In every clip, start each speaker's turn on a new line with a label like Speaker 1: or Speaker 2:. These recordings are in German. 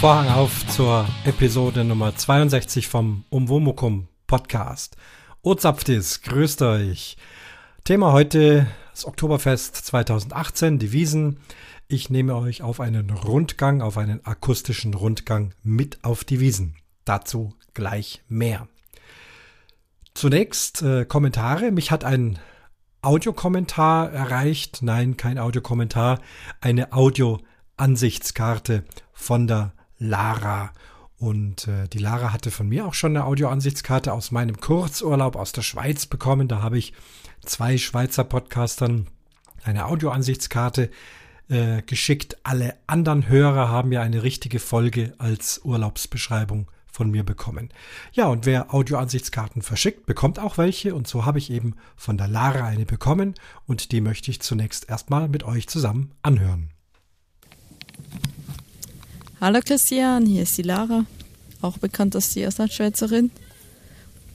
Speaker 1: Vorhang auf zur Episode Nummer 62 vom Umwomukum Podcast. Ozapftis, grüßt euch. Thema heute das Oktoberfest 2018, die Wiesen. Ich nehme euch auf einen Rundgang, auf einen akustischen Rundgang mit auf die Wiesen. Dazu gleich mehr. Zunächst äh, Kommentare. Mich hat ein Audiokommentar erreicht. Nein, kein Audiokommentar. Eine Audio-Ansichtskarte von der Lara. Und äh, die Lara hatte von mir auch schon eine Audioansichtskarte aus meinem Kurzurlaub aus der Schweiz bekommen. Da habe ich zwei Schweizer Podcastern eine Audioansichtskarte äh, geschickt. Alle anderen Hörer haben ja eine richtige Folge als Urlaubsbeschreibung von mir bekommen. Ja, und wer Audioansichtskarten verschickt, bekommt auch welche. Und so habe ich eben von der Lara eine bekommen. Und die möchte ich zunächst erstmal mit euch zusammen anhören.
Speaker 2: Hallo Christian, hier ist die Lara, auch bekannt als die Auslandschweizerin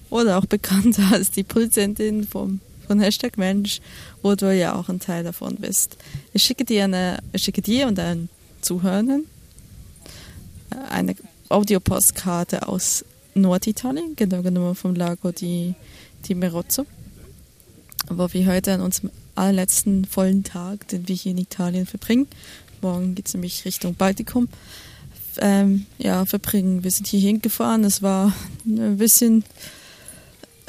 Speaker 2: oder auch bekannt als die Produzentin vom, von Hashtag Mensch, wo du ja auch ein Teil davon bist. Ich schicke dir, eine, ich schicke dir und deinen Zuhörern eine Audiopostkarte aus Norditalien, genau genommen vom Lago di, di Merozzo, wo wir heute an unserem allerletzten vollen Tag, den wir hier in Italien verbringen, morgen geht es nämlich Richtung Baltikum, ähm, ja, verbringen. Wir sind hier hingefahren. Es war ein bisschen,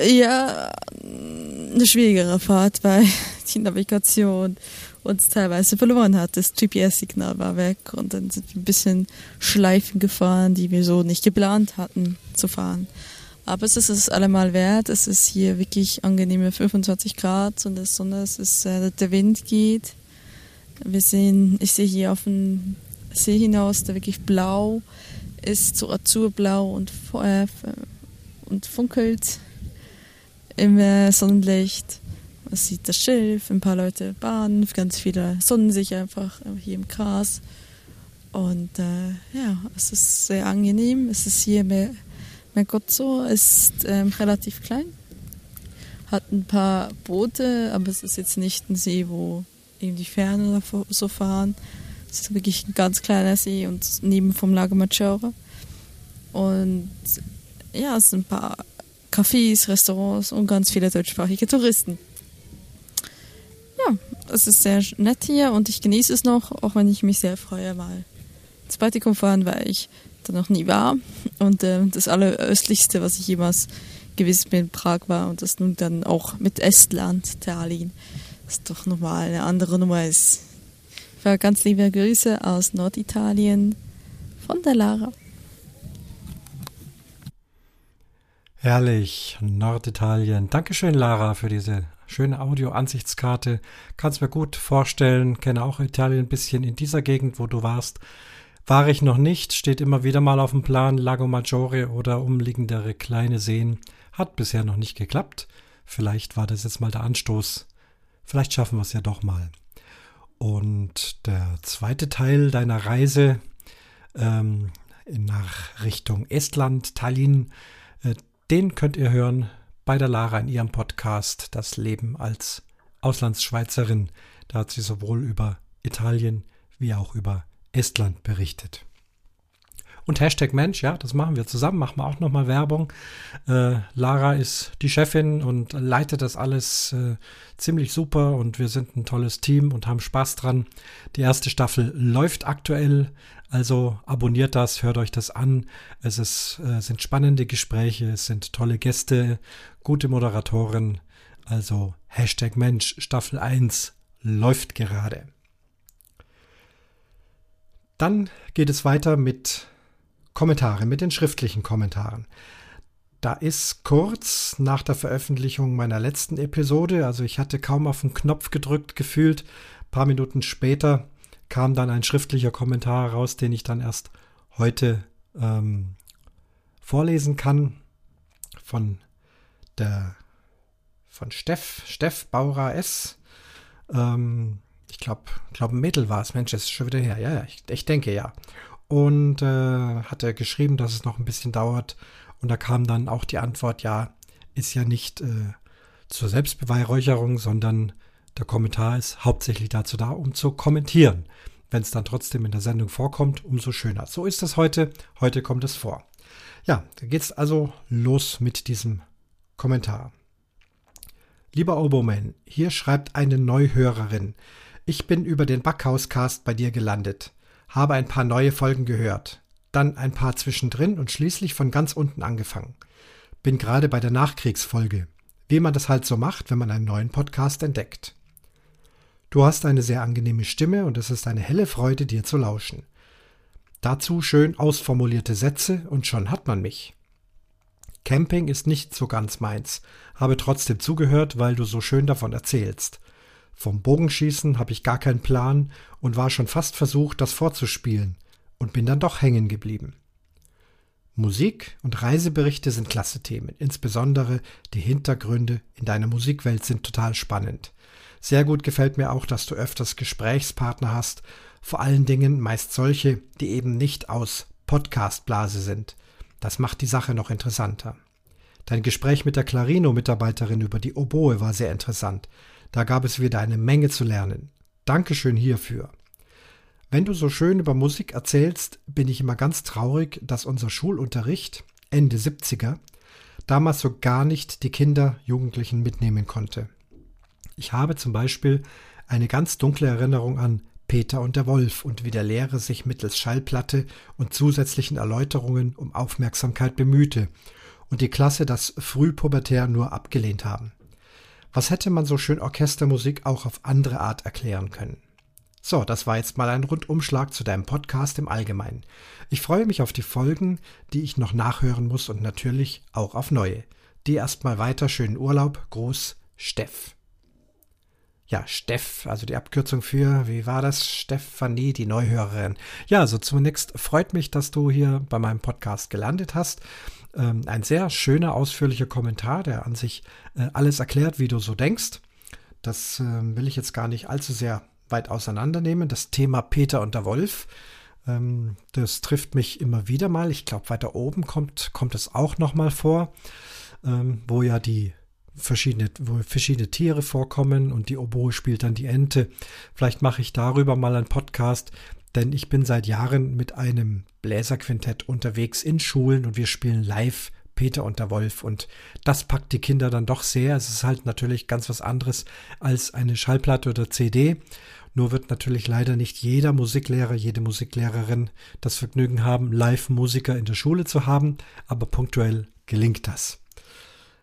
Speaker 2: ja, eine schwierigere Fahrt, weil die Navigation uns teilweise verloren hat. Das GPS-Signal war weg und dann sind wir ein bisschen Schleifen gefahren, die wir so nicht geplant hatten zu fahren. Aber es ist es allemal wert. Es ist hier wirklich angenehme 25 Grad und der Sonne, es ist, äh, der Wind geht. Wir sehen, ich sehe hier auf dem See hinaus, der wirklich blau ist, so azurblau und, äh, und funkelt im äh, Sonnenlicht. Man sieht das Schilf, ein paar Leute baden, ganz viele sonnen sich einfach hier im Gras. Und äh, ja, es ist sehr angenehm. Es ist hier mehr, Mergozzo ist ähm, relativ klein, hat ein paar Boote, aber es ist jetzt nicht ein See, wo eben die Ferne so fahren. Es ist wirklich ein ganz kleiner See und neben vom Lago Maggiore. Und ja, es sind ein paar Cafés, Restaurants und ganz viele deutschsprachige Touristen. Ja, es ist sehr nett hier und ich genieße es noch, auch wenn ich mich sehr freue, mal ins Baltikum fahren, weil ich da noch nie war. Und äh, das alleröstlichste, was ich jemals gewesen bin, Prag war und das nun dann auch mit Estland, Tallinn, ist doch nochmal eine andere Nummer ist. Ganz liebe Grüße aus Norditalien von der Lara.
Speaker 1: Herrlich, Norditalien. Dankeschön, Lara, für diese schöne Audio-Ansichtskarte. Kannst mir gut vorstellen, kenne auch Italien ein bisschen in dieser Gegend, wo du warst. War ich noch nicht, steht immer wieder mal auf dem Plan, Lago Maggiore oder umliegendere kleine Seen. Hat bisher noch nicht geklappt. Vielleicht war das jetzt mal der Anstoß. Vielleicht schaffen wir es ja doch mal. Und der zweite Teil deiner Reise ähm, nach Richtung Estland, Tallinn, äh, den könnt ihr hören bei der Lara in ihrem Podcast Das Leben als Auslandsschweizerin. Da hat sie sowohl über Italien wie auch über Estland berichtet. Und Hashtag Mensch, ja, das machen wir zusammen, machen wir auch nochmal Werbung. Äh, Lara ist die Chefin und leitet das alles äh, ziemlich super und wir sind ein tolles Team und haben Spaß dran. Die erste Staffel läuft aktuell, also abonniert das, hört euch das an. Es ist, äh, sind spannende Gespräche, es sind tolle Gäste, gute Moderatoren. Also Hashtag Mensch, Staffel 1 läuft gerade. Dann geht es weiter mit Kommentare, mit den schriftlichen Kommentaren. Da ist kurz nach der Veröffentlichung meiner letzten Episode, also ich hatte kaum auf den Knopf gedrückt gefühlt, ein paar Minuten später kam dann ein schriftlicher Kommentar raus, den ich dann erst heute ähm, vorlesen kann von der von Steff, Steff Bauer S. Ähm, ich glaube, glaub ein Mädel war es. Mensch, das ist schon wieder her. Ja, ja, ich, ich denke ja und äh, hat er geschrieben, dass es noch ein bisschen dauert. Und da kam dann auch die Antwort, ja, ist ja nicht äh, zur Selbstbeweihräucherung, sondern der Kommentar ist hauptsächlich dazu da, um zu kommentieren. Wenn es dann trotzdem in der Sendung vorkommt, umso schöner. So ist es heute. Heute kommt es vor. Ja, da geht's also los mit diesem Kommentar. Lieber Oboman, hier schreibt eine Neuhörerin. Ich bin über den Backhauscast bei dir gelandet, habe ein paar neue Folgen gehört, dann ein paar zwischendrin und schließlich von ganz unten angefangen. Bin gerade bei der Nachkriegsfolge, wie man das halt so macht, wenn man einen neuen Podcast entdeckt. Du hast eine sehr angenehme Stimme und es ist eine helle Freude, dir zu lauschen. Dazu schön ausformulierte Sätze und schon hat man mich. Camping ist nicht so ganz meins, habe trotzdem zugehört, weil du so schön davon erzählst. Vom Bogenschießen habe ich gar keinen Plan und war schon fast versucht, das vorzuspielen und bin dann doch hängen geblieben. Musik und Reiseberichte sind klasse Themen, insbesondere die Hintergründe in deiner Musikwelt sind total spannend. Sehr gut gefällt mir auch, dass du öfters Gesprächspartner hast, vor allen Dingen meist solche, die eben nicht aus Podcastblase sind. Das macht die Sache noch interessanter. Dein Gespräch mit der Clarino-Mitarbeiterin über die Oboe war sehr interessant. Da gab es wieder eine Menge zu lernen. Dankeschön hierfür. Wenn du so schön über Musik erzählst, bin ich immer ganz traurig, dass unser Schulunterricht Ende 70er damals so gar nicht die Kinder, Jugendlichen mitnehmen konnte. Ich habe zum Beispiel eine ganz dunkle Erinnerung an Peter und der Wolf und wie der Lehrer sich mittels Schallplatte und zusätzlichen Erläuterungen um Aufmerksamkeit bemühte und die Klasse das frühpubertär nur abgelehnt haben. Was hätte man so schön Orchestermusik auch auf andere Art erklären können? So, das war jetzt mal ein Rundumschlag zu deinem Podcast im Allgemeinen. Ich freue mich auf die Folgen, die ich noch nachhören muss und natürlich auch auf neue. Dir erstmal weiter schönen Urlaub. Groß Steff ja, Steff, also die Abkürzung für, wie war das? Stefanie, die Neuhörerin. Ja, also zunächst freut mich, dass du hier bei meinem Podcast gelandet hast. Ähm, ein sehr schöner, ausführlicher Kommentar, der an sich äh, alles erklärt, wie du so denkst. Das äh, will ich jetzt gar nicht allzu sehr weit auseinandernehmen. Das Thema Peter und der Wolf, ähm, das trifft mich immer wieder mal. Ich glaube, weiter oben kommt, kommt es auch nochmal vor, ähm, wo ja die verschiedene, wo verschiedene Tiere vorkommen und die Oboe spielt dann die Ente. Vielleicht mache ich darüber mal einen Podcast, denn ich bin seit Jahren mit einem Bläserquintett unterwegs in Schulen und wir spielen live Peter und der Wolf und das packt die Kinder dann doch sehr. Es ist halt natürlich ganz was anderes als eine Schallplatte oder CD. Nur wird natürlich leider nicht jeder Musiklehrer, jede Musiklehrerin das Vergnügen haben, Live-Musiker in der Schule zu haben, aber punktuell gelingt das.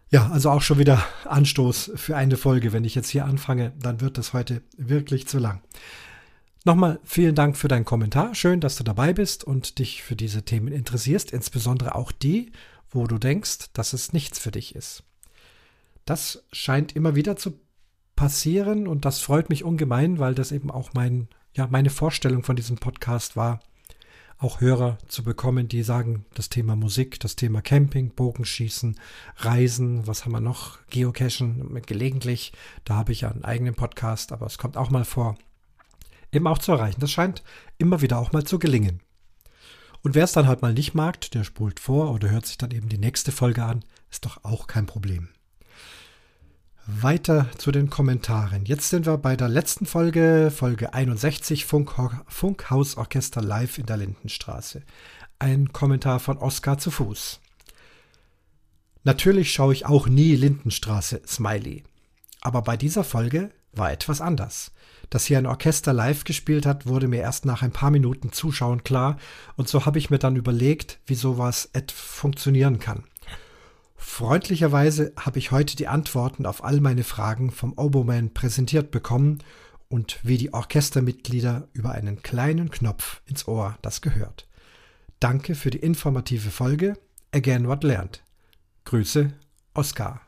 Speaker 1: Ja, also auch schon wieder Anstoß für eine Folge. Wenn ich jetzt hier anfange, dann wird das heute wirklich zu lang. Nochmal vielen Dank für deinen Kommentar. Schön, dass du dabei bist und dich für diese Themen interessierst, insbesondere auch die, wo du denkst, dass es nichts für dich ist. Das scheint immer wieder zu passieren und das freut mich ungemein, weil das eben auch mein, ja, meine Vorstellung von diesem Podcast war, auch Hörer zu bekommen, die sagen, das Thema Musik, das Thema Camping, Bogenschießen, Reisen, was haben wir noch? Geocachen gelegentlich. Da habe ich ja einen eigenen Podcast, aber es kommt auch mal vor, eben auch zu erreichen. Das scheint immer wieder auch mal zu gelingen. Und wer es dann halt mal nicht mag, der spult vor oder hört sich dann eben die nächste Folge an, ist doch auch kein Problem. Weiter zu den Kommentaren. Jetzt sind wir bei der letzten Folge, Folge 61, Funk, Funkhausorchester live in der Lindenstraße. Ein Kommentar von Oskar zu Fuß. Natürlich schaue ich auch nie Lindenstraße, Smiley. Aber bei dieser Folge war etwas anders. Dass hier ein Orchester live gespielt hat, wurde mir erst nach ein paar Minuten Zuschauen klar, und so habe ich mir dann überlegt, wie sowas funktionieren kann. Freundlicherweise habe ich heute die Antworten auf all meine Fragen vom Oboman präsentiert bekommen und wie die Orchestermitglieder über einen kleinen Knopf ins Ohr das gehört. Danke für die informative Folge. Again what learned. Grüße, Oskar.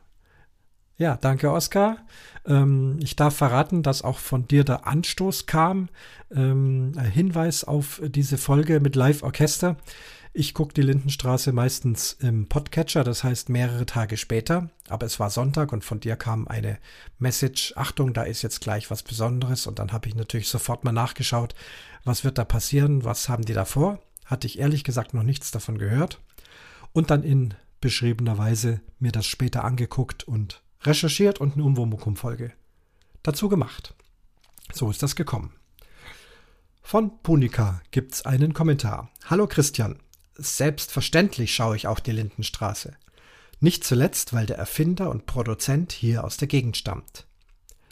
Speaker 1: Ja, danke, Oskar. Ähm, ich darf verraten, dass auch von dir der Anstoß kam. Ähm, Hinweis auf diese Folge mit Live-Orchester. Ich gucke die Lindenstraße meistens im Podcatcher, das heißt mehrere Tage später. Aber es war Sonntag und von dir kam eine Message, Achtung, da ist jetzt gleich was Besonderes. Und dann habe ich natürlich sofort mal nachgeschaut, was wird da passieren, was haben die da vor. Hatte ich ehrlich gesagt noch nichts davon gehört. Und dann in beschriebener Weise mir das später angeguckt und recherchiert und eine Umwomukum-Folge dazu gemacht. So ist das gekommen. Von Punika gibt's einen Kommentar. Hallo Christian. Selbstverständlich schaue ich auch die Lindenstraße. Nicht zuletzt, weil der Erfinder und Produzent hier aus der Gegend stammt.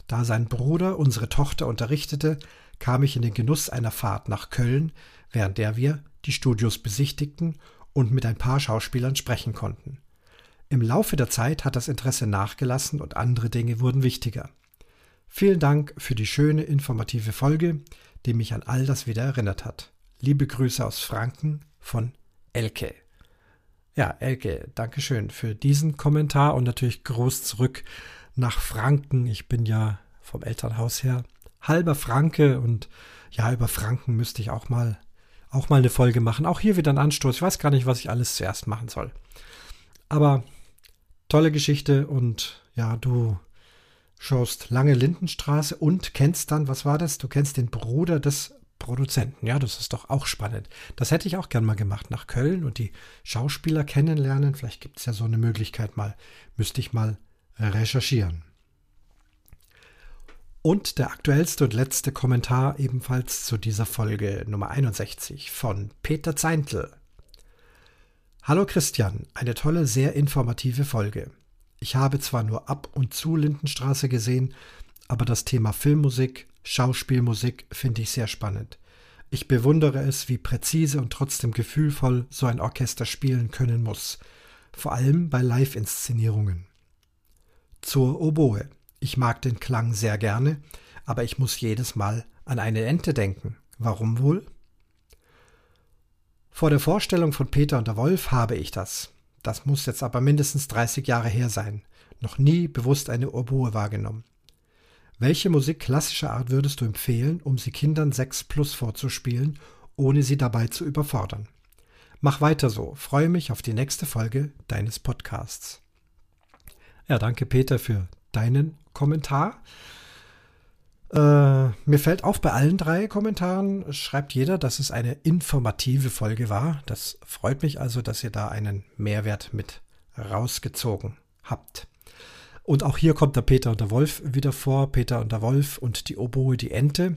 Speaker 1: Da sein Bruder unsere Tochter unterrichtete, kam ich in den Genuss einer Fahrt nach Köln, während der wir die Studios besichtigten und mit ein paar Schauspielern sprechen konnten. Im Laufe der Zeit hat das Interesse nachgelassen und andere Dinge wurden wichtiger. Vielen Dank für die schöne, informative Folge, die mich an all das wieder erinnert hat. Liebe Grüße aus Franken von Elke. Ja, Elke, Dankeschön für diesen Kommentar und natürlich groß zurück nach Franken. Ich bin ja vom Elternhaus her halber Franke und ja, über Franken müsste ich auch mal auch mal eine Folge machen. Auch hier wieder ein Anstoß. Ich weiß gar nicht, was ich alles zuerst machen soll. Aber tolle Geschichte und ja, du schaust lange Lindenstraße und kennst dann, was war das? Du kennst den Bruder des Produzenten. Ja, das ist doch auch spannend. Das hätte ich auch gern mal gemacht, nach Köln und die Schauspieler kennenlernen. Vielleicht gibt es ja so eine Möglichkeit mal. Müsste ich mal recherchieren. Und der aktuellste und letzte Kommentar ebenfalls zu dieser Folge Nummer 61 von Peter Zeintl. Hallo Christian, eine tolle, sehr informative Folge. Ich habe zwar nur ab und zu Lindenstraße gesehen, aber das Thema Filmmusik, Schauspielmusik finde ich sehr spannend. Ich bewundere es, wie präzise und trotzdem gefühlvoll so ein Orchester spielen können muss, vor allem bei Live-Inszenierungen. Zur Oboe. Ich mag den Klang sehr gerne, aber ich muss jedes Mal an eine Ente denken. Warum wohl? Vor der Vorstellung von Peter und der Wolf habe ich das. Das muss jetzt aber mindestens 30 Jahre her sein. Noch nie bewusst eine Oboe wahrgenommen. Welche Musik klassischer Art würdest du empfehlen, um sie Kindern 6 plus vorzuspielen, ohne sie dabei zu überfordern? Mach weiter so. Freue mich auf die nächste Folge deines Podcasts. Ja, danke Peter für deinen Kommentar. Äh, mir fällt auf, bei allen drei Kommentaren schreibt jeder, dass es eine informative Folge war. Das freut mich also, dass ihr da einen Mehrwert mit rausgezogen habt. Und auch hier kommt der Peter und der Wolf wieder vor. Peter und der Wolf und die Oboe, die Ente.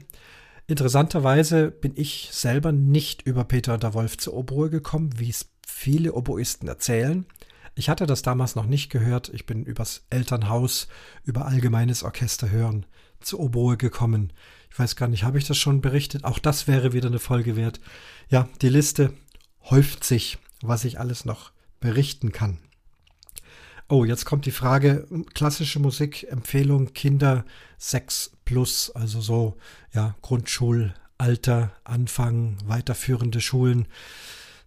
Speaker 1: Interessanterweise bin ich selber nicht über Peter und der Wolf zur Oboe gekommen, wie es viele Oboisten erzählen. Ich hatte das damals noch nicht gehört. Ich bin übers Elternhaus, über allgemeines Orchester hören zur Oboe gekommen. Ich weiß gar nicht, habe ich das schon berichtet? Auch das wäre wieder eine Folge wert. Ja, die Liste häuft sich, was ich alles noch berichten kann. Oh, jetzt kommt die Frage, klassische Musik, Empfehlung Kinder 6 plus, also so, ja, Grundschulalter, Anfang, weiterführende Schulen.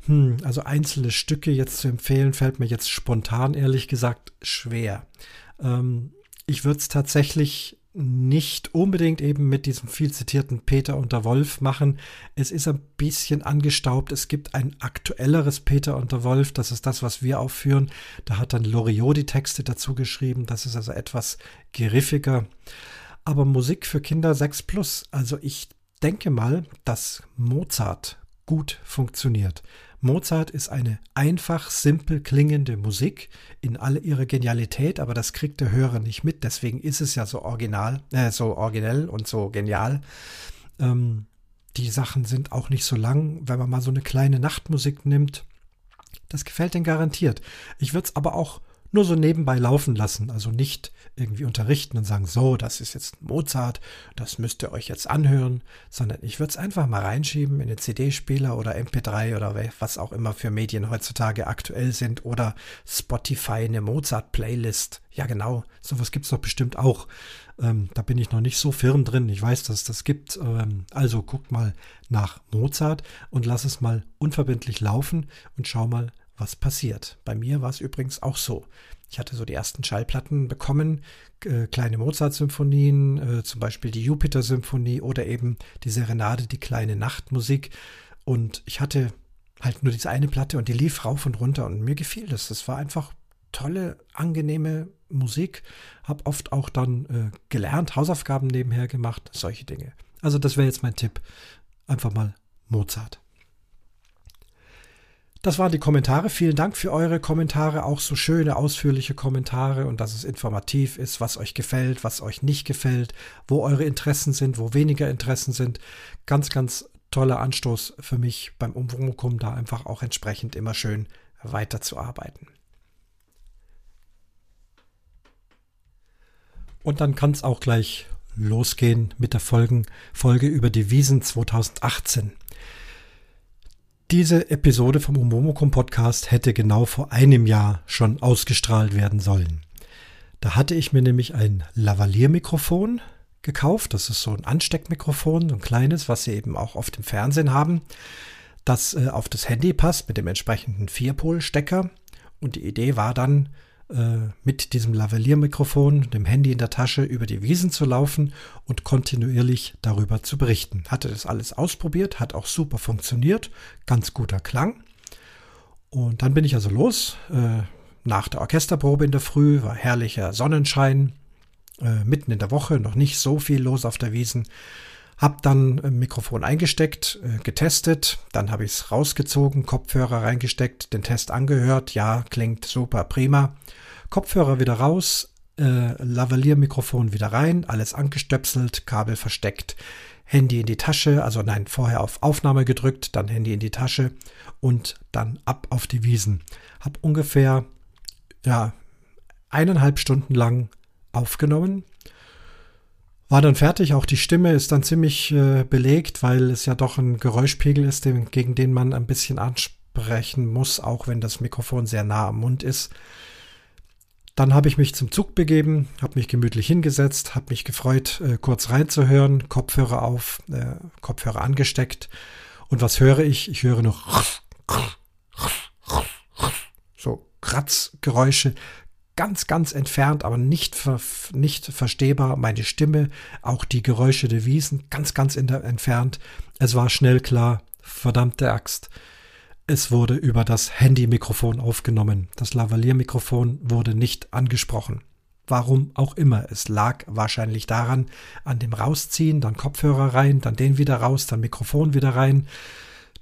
Speaker 1: Hm, also einzelne Stücke jetzt zu empfehlen, fällt mir jetzt spontan ehrlich gesagt schwer. Ähm, ich würde es tatsächlich nicht unbedingt eben mit diesem viel zitierten Peter und der Wolf machen. Es ist ein bisschen angestaubt. Es gibt ein aktuelleres Peter und der Wolf. Das ist das, was wir aufführen. Da hat dann Loriot die Texte dazu geschrieben. Das ist also etwas geriffiger. Aber Musik für Kinder 6 plus. Also ich denke mal, dass Mozart gut funktioniert. Mozart ist eine einfach, simpel klingende Musik in all ihrer Genialität, aber das kriegt der Hörer nicht mit. Deswegen ist es ja so original, äh, so originell und so genial. Ähm, die Sachen sind auch nicht so lang, wenn man mal so eine kleine Nachtmusik nimmt. Das gefällt den garantiert. Ich würde es aber auch nur so nebenbei laufen lassen, also nicht irgendwie unterrichten und sagen, so, das ist jetzt Mozart, das müsst ihr euch jetzt anhören, sondern ich würde es einfach mal reinschieben in den CD-Spieler oder MP3 oder was auch immer für Medien heutzutage aktuell sind oder Spotify, eine Mozart-Playlist. Ja, genau, sowas gibt es doch bestimmt auch. Ähm, da bin ich noch nicht so firm drin. Ich weiß, dass es das gibt. Ähm, also guckt mal nach Mozart und lass es mal unverbindlich laufen und schau mal, was passiert. Bei mir war es übrigens auch so. Ich hatte so die ersten Schallplatten bekommen, äh, kleine Mozart-Symphonien, äh, zum Beispiel die Jupiter-Symphonie oder eben die Serenade, die kleine Nachtmusik. Und ich hatte halt nur diese eine Platte und die lief rauf und runter und mir gefiel das. Das war einfach tolle, angenehme Musik. Hab oft auch dann äh, gelernt, Hausaufgaben nebenher gemacht, solche Dinge. Also das wäre jetzt mein Tipp. Einfach mal Mozart. Das waren die Kommentare. Vielen Dank für eure Kommentare, auch so schöne, ausführliche Kommentare und dass es informativ ist, was euch gefällt, was euch nicht gefällt, wo eure Interessen sind, wo weniger Interessen sind. Ganz, ganz toller Anstoß für mich beim Umwomukum, da einfach auch entsprechend immer schön weiterzuarbeiten. Und dann kann es auch gleich losgehen mit der Folgen, Folge über die Wiesen 2018. Diese Episode vom Umomokum Podcast hätte genau vor einem Jahr schon ausgestrahlt werden sollen. Da hatte ich mir nämlich ein Lavalier-Mikrofon gekauft. Das ist so ein Ansteckmikrofon, so ein kleines, was Sie eben auch auf dem Fernsehen haben, das äh, auf das Handy passt mit dem entsprechenden Vierpol-Stecker. Und die Idee war dann, mit diesem Lavalier-Mikrofon, dem Handy in der Tasche, über die Wiesen zu laufen und kontinuierlich darüber zu berichten. Hatte das alles ausprobiert, hat auch super funktioniert, ganz guter Klang. Und dann bin ich also los. Äh, nach der Orchesterprobe in der Früh war herrlicher Sonnenschein. Äh, mitten in der Woche noch nicht so viel los auf der Wiesen. Hab dann ein Mikrofon eingesteckt, äh, getestet, dann habe ich es rausgezogen, Kopfhörer reingesteckt, den Test angehört, ja, klingt super, prima. Kopfhörer wieder raus, äh, Lavalier-Mikrofon wieder rein, alles angestöpselt, Kabel versteckt, Handy in die Tasche, also nein, vorher auf Aufnahme gedrückt, dann Handy in die Tasche und dann ab auf die Wiesen. Hab ungefähr, ja, eineinhalb Stunden lang aufgenommen. War dann fertig, auch die Stimme ist dann ziemlich äh, belegt, weil es ja doch ein Geräuschpegel ist, den, gegen den man ein bisschen ansprechen muss, auch wenn das Mikrofon sehr nah am Mund ist. Dann habe ich mich zum Zug begeben, habe mich gemütlich hingesetzt, habe mich gefreut, äh, kurz reinzuhören, Kopfhörer auf, äh, Kopfhörer angesteckt. Und was höre ich? Ich höre noch so Kratzgeräusche, ganz, ganz entfernt, aber nicht, nicht verstehbar. Meine Stimme, auch die Geräusche der Wiesen, ganz, ganz entfernt. Es war schnell klar, verdammte Axt. Es wurde über das Handy-Mikrofon aufgenommen. Das Lavalier-Mikrofon wurde nicht angesprochen. Warum auch immer. Es lag wahrscheinlich daran, an dem Rausziehen, dann Kopfhörer rein, dann den wieder raus, dann Mikrofon wieder rein.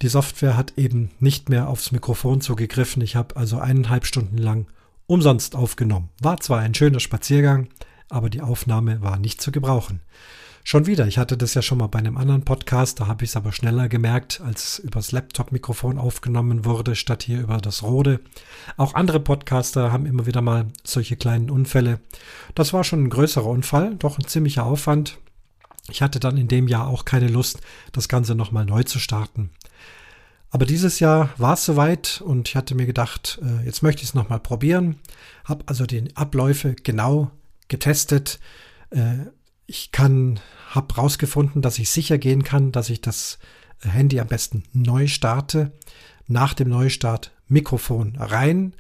Speaker 1: Die Software hat eben nicht mehr aufs Mikrofon zugegriffen. Ich habe also eineinhalb Stunden lang umsonst aufgenommen. War zwar ein schöner Spaziergang, aber die Aufnahme war nicht zu gebrauchen. Schon wieder, ich hatte das ja schon mal bei einem anderen Podcast, da habe ich es aber schneller gemerkt, als übers Laptop-Mikrofon aufgenommen wurde, statt hier über das Rode. Auch andere Podcaster haben immer wieder mal solche kleinen Unfälle. Das war schon ein größerer Unfall, doch ein ziemlicher Aufwand. Ich hatte dann in dem Jahr auch keine Lust, das Ganze nochmal neu zu starten. Aber dieses Jahr war es soweit und ich hatte mir gedacht, äh, jetzt möchte ich es nochmal probieren. Habe also die Abläufe genau getestet. Äh, ich kann, habe rausgefunden, dass ich sicher gehen kann, dass ich das Handy am besten neu starte. Nach dem Neustart Mikrofon rein,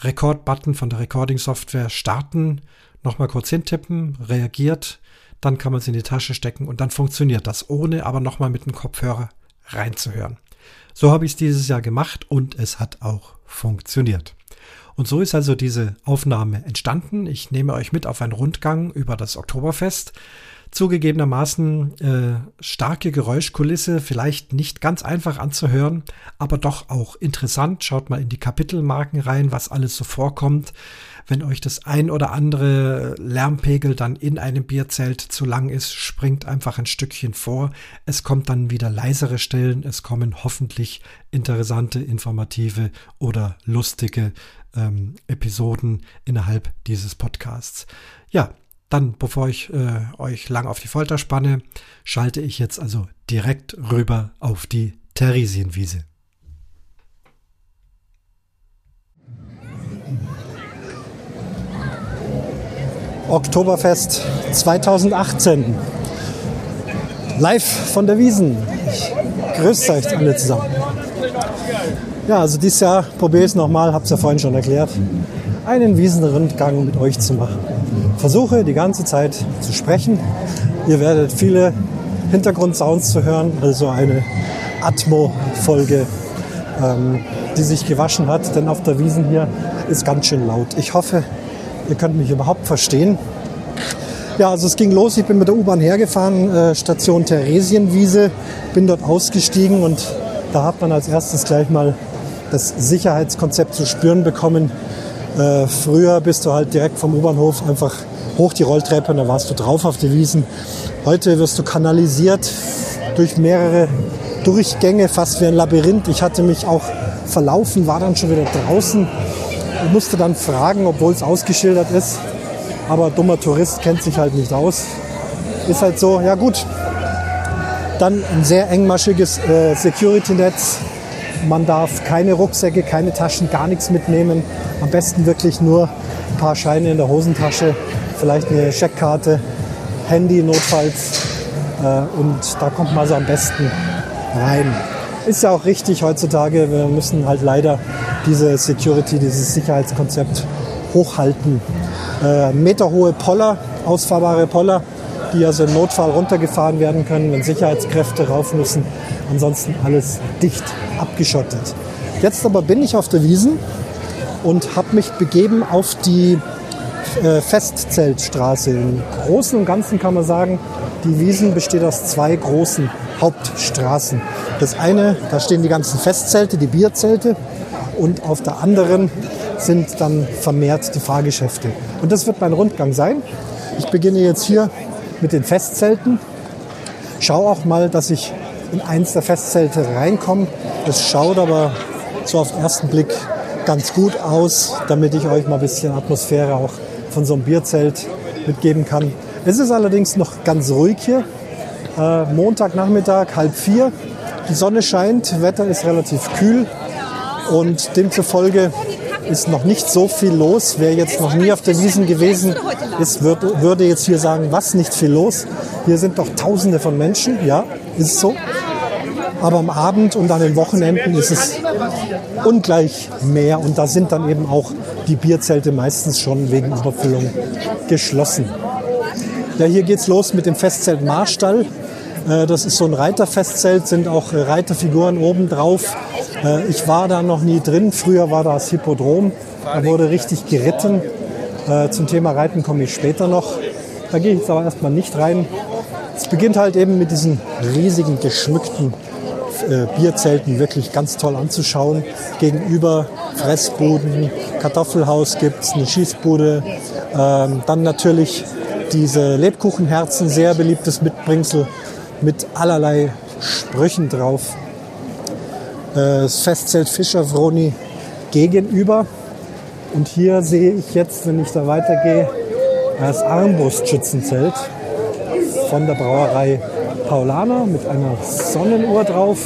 Speaker 1: Rekordbutton von der Recording-Software starten, nochmal kurz hintippen, reagiert, dann kann man es in die Tasche stecken und dann funktioniert das, ohne aber nochmal mit dem Kopfhörer reinzuhören. So habe ich es dieses Jahr gemacht und es hat auch funktioniert. Und so ist also diese Aufnahme entstanden. Ich nehme euch mit auf einen Rundgang über das Oktoberfest. Zugegebenermaßen äh, starke Geräuschkulisse, vielleicht nicht ganz einfach anzuhören, aber doch auch interessant. Schaut mal in die Kapitelmarken rein, was alles so vorkommt. Wenn euch das ein oder andere Lärmpegel dann in einem Bierzelt zu lang ist, springt einfach ein Stückchen vor. Es kommt dann wieder leisere Stellen. Es kommen hoffentlich interessante, informative oder lustige ähm, Episoden innerhalb dieses Podcasts. Ja, dann, bevor ich äh, euch lang auf die Folter spanne, schalte ich jetzt also direkt rüber auf die Theresienwiese. Oktoberfest 2018. Live von der Wiesen. Ich grüße euch alle zusammen. Ja, also dieses Jahr probiere ich es nochmal, habe es ja vorhin schon erklärt, einen Wiesenrundgang mit euch zu machen. Versuche die ganze Zeit zu sprechen. Ihr werdet viele Hintergrundsounds zu hören, also eine Atmo-Folge, ähm, die sich gewaschen hat, denn auf der Wiesen hier ist ganz schön laut. Ich hoffe, Ihr könnt mich überhaupt verstehen. Ja, also es ging los. Ich bin mit der U-Bahn hergefahren, äh, Station Theresienwiese, bin dort ausgestiegen und da hat man als erstes gleich mal das Sicherheitskonzept zu spüren bekommen. Äh, früher bist du halt direkt vom U-Bahnhof einfach hoch die Rolltreppe und da warst du drauf auf die Wiesen. Heute wirst du kanalisiert durch mehrere Durchgänge, fast wie ein Labyrinth. Ich hatte mich auch verlaufen, war dann schon wieder draußen und musste dann fragen, obwohl es ausgeschildert ist. Aber dummer Tourist kennt sich halt nicht aus. Ist halt so, ja gut. Dann ein sehr engmaschiges äh, Security-Netz. Man darf keine Rucksäcke, keine Taschen, gar nichts mitnehmen. Am besten wirklich nur ein paar Scheine in der Hosentasche, vielleicht eine Scheckkarte, Handy notfalls. Äh, und da kommt man so am besten rein. Ist ja auch richtig heutzutage. Wir müssen halt leider diese Security, dieses Sicherheitskonzept hochhalten. Äh, meterhohe Poller, ausfahrbare Poller, die also im Notfall runtergefahren werden können, wenn Sicherheitskräfte rauf müssen. Ansonsten alles dicht abgeschottet. Jetzt aber bin ich auf der Wiesen und habe mich begeben auf die äh, Festzeltstraße. Im Großen und Ganzen kann man sagen, die Wiesen besteht aus zwei großen Hauptstraßen. Das eine, da stehen die ganzen Festzelte, die Bierzelte und auf der anderen sind dann vermehrt die Fahrgeschäfte. Und das wird mein Rundgang sein. Ich beginne jetzt hier mit den Festzelten. Schau auch mal, dass ich in eins der Festzelte reinkomme. Es schaut aber so auf den ersten Blick ganz gut aus, damit ich euch mal ein bisschen Atmosphäre auch von so einem Bierzelt mitgeben kann. Es ist allerdings noch ganz ruhig hier. Äh, Montagnachmittag, halb vier. Die Sonne scheint, Wetter ist relativ kühl und demzufolge ist noch nicht so viel los. Wer jetzt noch nie auf der Wiesen gewesen ist, würde, würde jetzt hier sagen, was nicht viel los. Hier sind doch Tausende von Menschen, ja, ist so. Aber am Abend und an den Wochenenden ist es ungleich mehr und da sind dann eben auch die Bierzelte meistens schon wegen Überfüllung geschlossen. Ja, hier geht's los mit dem Festzelt Marstall. Äh, das ist so ein Reiterfestzelt, sind auch Reiterfiguren oben drauf. Äh, ich war da noch nie drin. Früher war das Hippodrom. Da wurde richtig geritten. Äh, zum Thema Reiten komme ich später noch. Da gehe ich jetzt aber erstmal nicht rein. Es beginnt halt eben mit diesen riesigen geschmückten Bierzelten wirklich ganz toll anzuschauen. Gegenüber Fressbuden, Kartoffelhaus gibt es, eine Schießbude. Ähm, dann natürlich diese Lebkuchenherzen, sehr beliebtes Mitbringsel mit allerlei Sprüchen drauf. Äh, das Festzelt Fischer-Vroni gegenüber. Und hier sehe ich jetzt, wenn ich da weitergehe, das Armbrustschützenzelt von der Brauerei Paulaner mit einer Sonnenuhr drauf.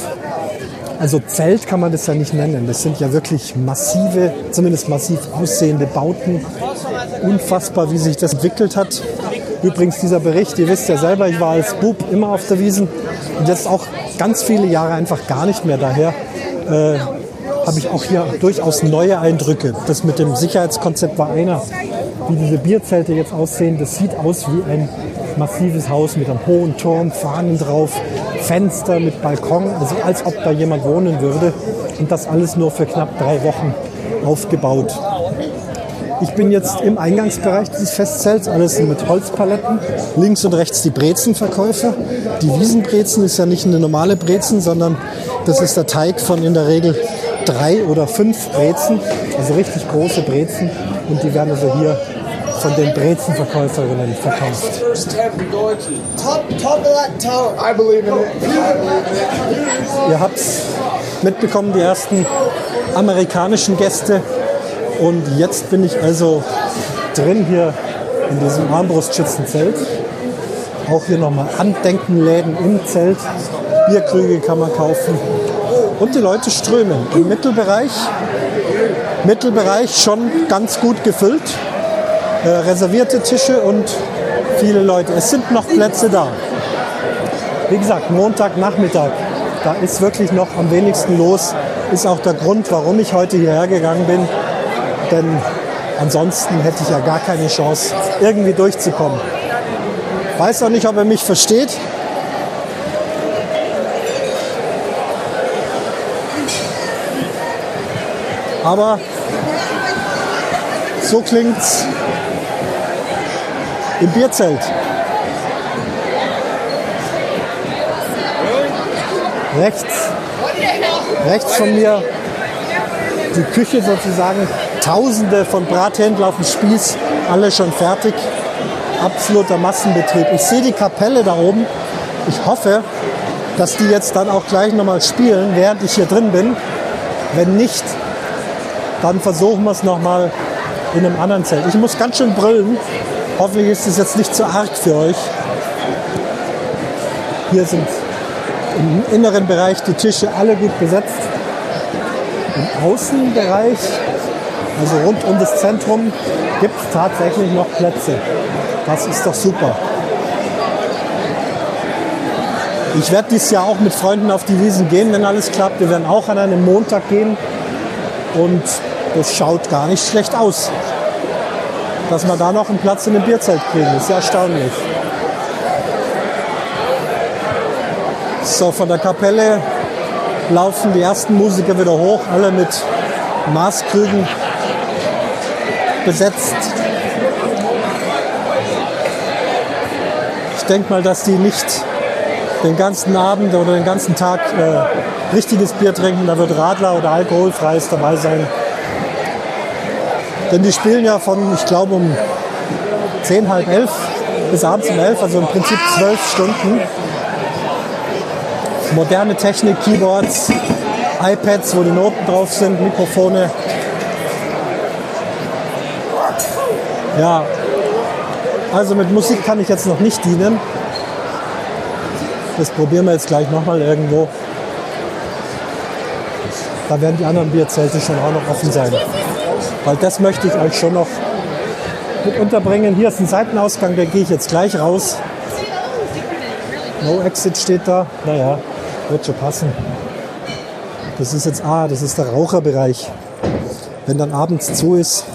Speaker 1: Also Zelt kann man das ja nicht nennen. Das sind ja wirklich massive, zumindest massiv aussehende Bauten. Unfassbar, wie sich das entwickelt hat. Übrigens dieser Bericht, ihr wisst ja selber, ich war als Bub immer auf der Wiesen und jetzt auch ganz viele Jahre einfach gar nicht mehr. Daher äh, habe ich auch hier durchaus neue Eindrücke. Das mit dem Sicherheitskonzept war einer. Wie diese Bierzelte jetzt aussehen, das sieht aus wie ein massives Haus mit einem hohen Turm, Fahnen drauf, Fenster mit Balkon, also als ob da jemand wohnen würde. Und das alles nur für knapp drei Wochen aufgebaut. Ich bin jetzt im Eingangsbereich dieses Festzelts, alles mit Holzpaletten. Links und rechts die Brezenverkäufer. Die Wiesenbrezen ist ja nicht eine normale Brezen, sondern das ist der Teig von in der Regel drei oder fünf Brezen, also richtig große Brezen. Und die werden also hier von den Brezenverkäuferinnen verkauft. Ihr habt mitbekommen, die ersten amerikanischen Gäste und jetzt bin ich also drin hier in diesem Armbrustschützenzelt. Auch hier nochmal Andenkenläden im Zelt. Bierkrüge kann man kaufen. Und die Leute strömen. Im Mittelbereich, Mittelbereich schon ganz gut gefüllt. Äh, reservierte Tische und viele Leute. Es sind noch Plätze da. Wie gesagt, Montagnachmittag. Da ist wirklich noch am wenigsten los. Ist auch der Grund, warum ich heute hierher gegangen bin denn ansonsten hätte ich ja gar keine Chance, irgendwie durchzukommen. Weiß auch nicht, ob er mich versteht. Aber so klingt's im Bierzelt. Rechts, rechts von mir die Küche sozusagen Tausende von Brathändler auf dem Spieß, alle schon fertig. Absoluter Massenbetrieb. Ich sehe die Kapelle da oben. Ich hoffe, dass die jetzt dann auch gleich nochmal spielen, während ich hier drin bin. Wenn nicht, dann versuchen wir es nochmal in einem anderen Zelt. Ich muss ganz schön brüllen. Hoffentlich ist es jetzt nicht zu arg für euch. Hier sind im inneren Bereich die Tische alle gut besetzt. Im Außenbereich, also rund um das Zentrum, gibt es tatsächlich noch Plätze. Das ist doch super. Ich werde dieses Jahr auch mit Freunden auf die Wiesen gehen, wenn alles klappt. Wir werden auch an einem Montag gehen und das schaut gar nicht schlecht aus. Dass wir da noch einen Platz in dem Bierzelt kriegen, ist ja erstaunlich. So, von der Kapelle laufen die ersten Musiker wieder hoch, alle mit Maßkrügen besetzt. Ich denke mal, dass die nicht den ganzen Abend oder den ganzen Tag äh, richtiges Bier trinken. Da wird Radler oder alkoholfreies dabei sein. Denn die spielen ja von, ich glaube, um 10, halb elf bis abends um elf, also im Prinzip zwölf Stunden. Moderne Technik, Keyboards, iPads, wo die Noten drauf sind, Mikrofone. Ja, also mit Musik kann ich jetzt noch nicht dienen. Das probieren wir jetzt gleich nochmal irgendwo. Da werden die anderen Bierzelte schon auch noch offen sein. Weil das möchte ich euch schon noch mit unterbringen. Hier ist ein Seitenausgang, da gehe ich jetzt gleich raus. No Exit steht da. Naja, wird schon passen. Das ist jetzt, ah, das ist der Raucherbereich. Wenn dann abends zu ist,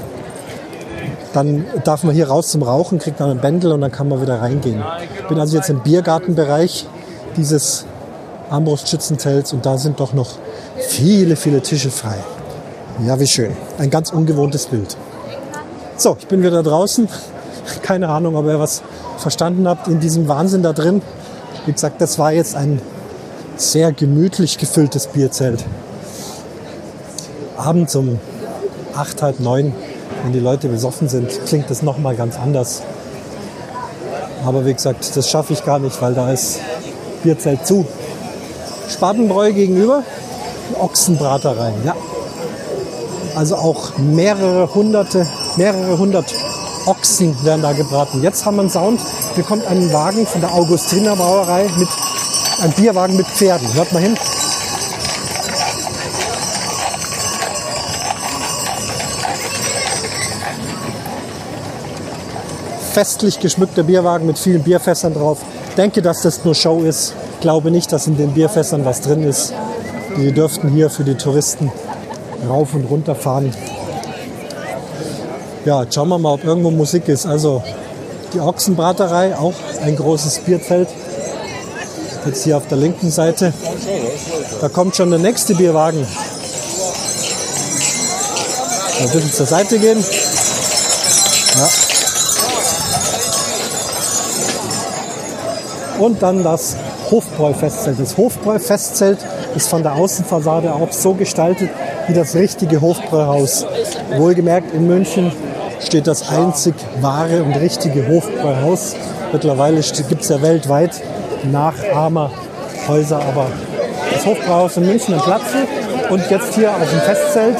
Speaker 1: dann darf man hier raus zum Rauchen, kriegt man einen Bändel und dann kann man wieder reingehen. Ich bin also jetzt im Biergartenbereich dieses Armbrustschützenzelts und da sind doch noch viele, viele Tische frei. Ja, wie schön. Ein ganz ungewohntes Bild. So, ich bin wieder draußen. Keine Ahnung, ob ihr was verstanden habt in diesem Wahnsinn da drin. Wie gesagt, das war jetzt ein sehr gemütlich gefülltes Bierzelt. Abends um acht, halb neun, wenn die Leute besoffen sind, klingt das nochmal ganz anders. Aber wie gesagt, das schaffe ich gar nicht, weil da ist Bierzelt zu. Spatenbräu gegenüber, Ochsenbraterei, ja. Also auch mehrere hunderte, mehrere hundert Ochsen werden da gebraten. Jetzt haben wir einen Sound. Hier kommt ein Wagen von der Augustiner Brauerei mit ein Bierwagen mit Pferden. Hört mal hin. Festlich geschmückter Bierwagen mit vielen Bierfässern drauf denke, dass das nur Show ist. Glaube nicht, dass in den Bierfässern was drin ist. Die dürften hier für die Touristen rauf und runter fahren. Ja, schauen wir mal, ob irgendwo Musik ist. Also die Ochsenbraterei, auch ein großes Bierzelt. Jetzt hier auf der linken Seite. Da kommt schon der nächste Bierwagen. Mal ein bisschen zur Seite gehen. Ja. Und dann das Hofbräu-Festzelt. Das Hofbräu-Festzelt ist von der Außenfassade auch so gestaltet wie das richtige Hofbräuhaus. Wohlgemerkt in München steht das einzig wahre und richtige Hofbräuhaus. Mittlerweile gibt es ja weltweit Nachahmerhäuser, aber das Hofbräuhaus in München in Platzen und jetzt hier auf dem Festzelt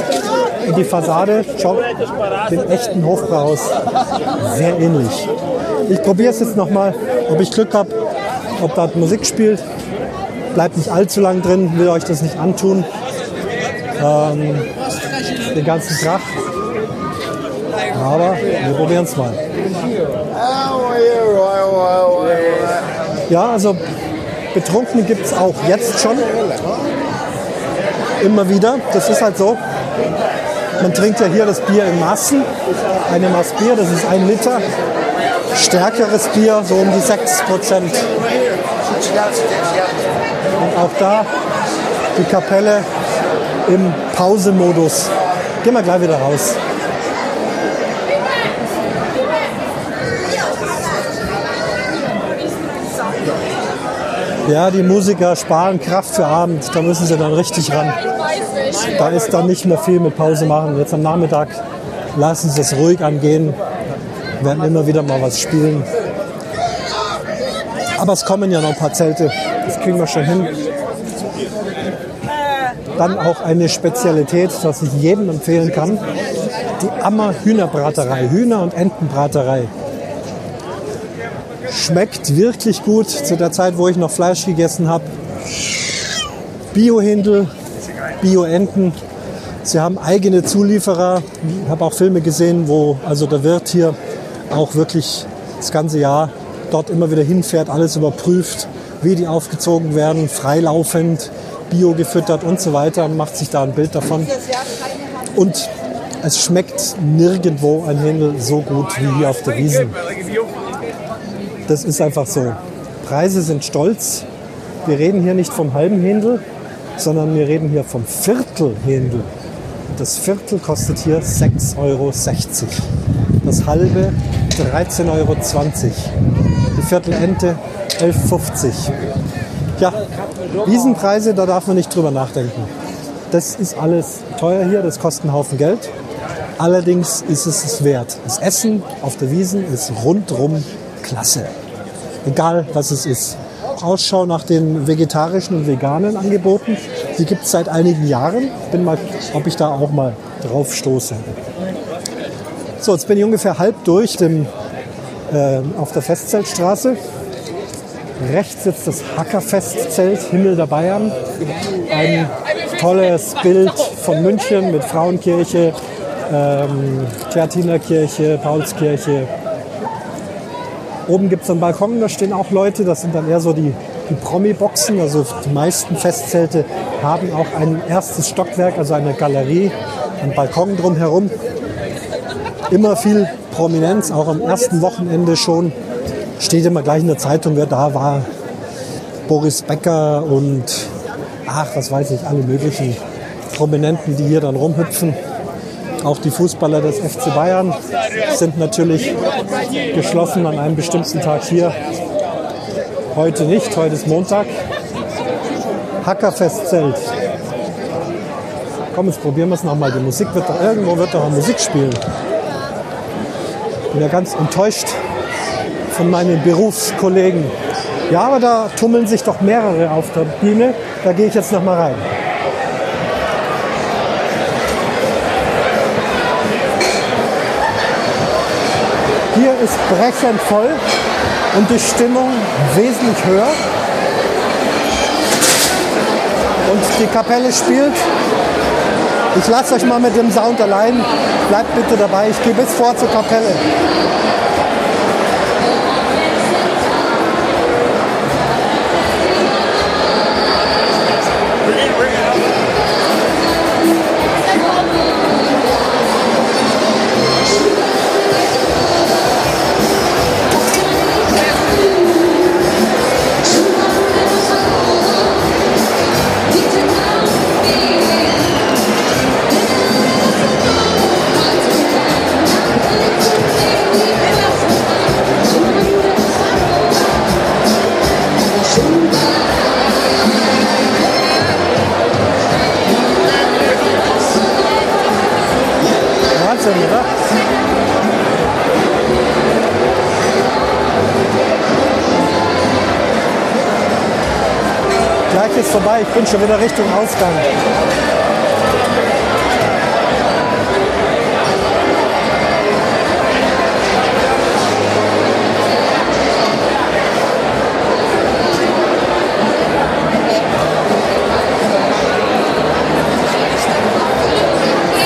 Speaker 1: in die Fassade schaut dem echten Hofbräuhaus sehr ähnlich. Ich probiere es jetzt nochmal, ob ich Glück habe ob da Musik spielt. Bleibt nicht allzu lang drin, will euch das nicht antun. Ähm, den ganzen Krach. Aber wir probieren es mal. Ja, also Betrunkene gibt es auch jetzt schon. Immer wieder. Das ist halt so. Man trinkt ja hier das Bier in Massen. Eine Maß Bier, das ist ein Liter. Stärkeres Bier, so um die 6 Prozent. Und auch da die Kapelle im Pausemodus. Gehen wir gleich wieder raus. Ja, die Musiker sparen Kraft für Abend, da müssen sie dann richtig ran. Da ist dann nicht mehr viel mit Pause machen. Jetzt am Nachmittag lassen sie es ruhig angehen, werden immer wieder mal was spielen. Aber es kommen ja noch ein paar Zelte. Das kriegen wir schon hin. Dann auch eine Spezialität, das ich jedem empfehlen kann. Die Ammer Hühnerbraterei, Hühner- und Entenbraterei. Schmeckt wirklich gut zu der Zeit, wo ich noch Fleisch gegessen habe. Bio-Händel, Bio-Enten. Sie haben eigene Zulieferer. Ich habe auch Filme gesehen, wo also der Wirt hier auch wirklich das ganze Jahr dort immer wieder hinfährt, alles überprüft, wie die aufgezogen werden, freilaufend, bio gefüttert und so weiter macht sich da ein Bild davon. Und es schmeckt nirgendwo ein Händel so gut wie hier auf der Wiesen. Das ist einfach so. Preise sind stolz. Wir reden hier nicht vom halben Händel, sondern wir reden hier vom Viertelhändel. Das Viertel kostet hier 6,60 Euro. Das halbe 13,20 Euro. Die Viertelente 11,50 Euro. Ja, Wiesenpreise, da darf man nicht drüber nachdenken. Das ist alles teuer hier, das kostet einen Haufen Geld. Allerdings ist es es wert. Das Essen auf der Wiesen ist rundrum klasse. Egal, was es ist. Ausschau nach den vegetarischen und veganen Angeboten. Die gibt es seit einigen Jahren. Bin mal, ob ich da auch mal drauf stoße. So, jetzt bin ich ungefähr halb durch dem, äh, auf der Festzeltstraße. Rechts sitzt das Hackerfestzelt Himmel der Bayern. Ein tolles Bild von München mit Frauenkirche, ähm, Theatinerkirche, Paulskirche. Oben gibt es einen Balkon, da stehen auch Leute. Das sind dann eher so die, die Promi-Boxen. Also die meisten Festzelte haben auch ein erstes Stockwerk, also eine Galerie, einen Balkon drumherum. Immer viel Prominenz, auch am ersten Wochenende schon. Steht immer gleich in der Zeitung, wer da war. Boris Becker und ach, was weiß ich, alle möglichen Prominenten, die hier dann rumhüpfen. Auch die Fußballer des FC Bayern sind natürlich geschlossen an einem bestimmten Tag hier. Heute nicht, heute ist Montag. Hackerfestzelt. Komm, jetzt probieren wir es nochmal. Die Musik wird doch, irgendwo wird doch Musik spielen. Bin ja ganz enttäuscht von meinen Berufskollegen. Ja, aber da tummeln sich doch mehrere auf der Bühne. Da gehe ich jetzt nochmal rein. Hier ist brechend voll und die Stimmung wesentlich höher. Und die Kapelle spielt. Ich lasse euch mal mit dem Sound allein. Bleibt bitte dabei. Ich gehe bis vor zur Kapelle. Vorbei, ich bin schon wieder Richtung Ausgang.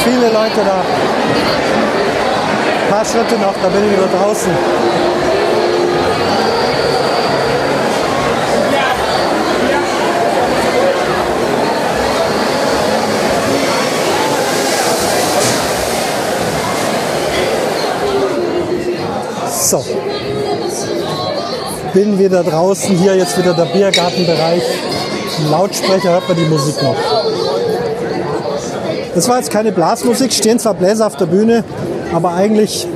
Speaker 1: Viele Leute da. Ein paar Schritte noch, da bin ich wieder draußen. So. Bin wieder draußen, hier jetzt wieder der Biergartenbereich. Im Lautsprecher hört man die Musik noch. Das war jetzt keine Blasmusik, stehen zwar Bläser auf der Bühne, aber eigentlich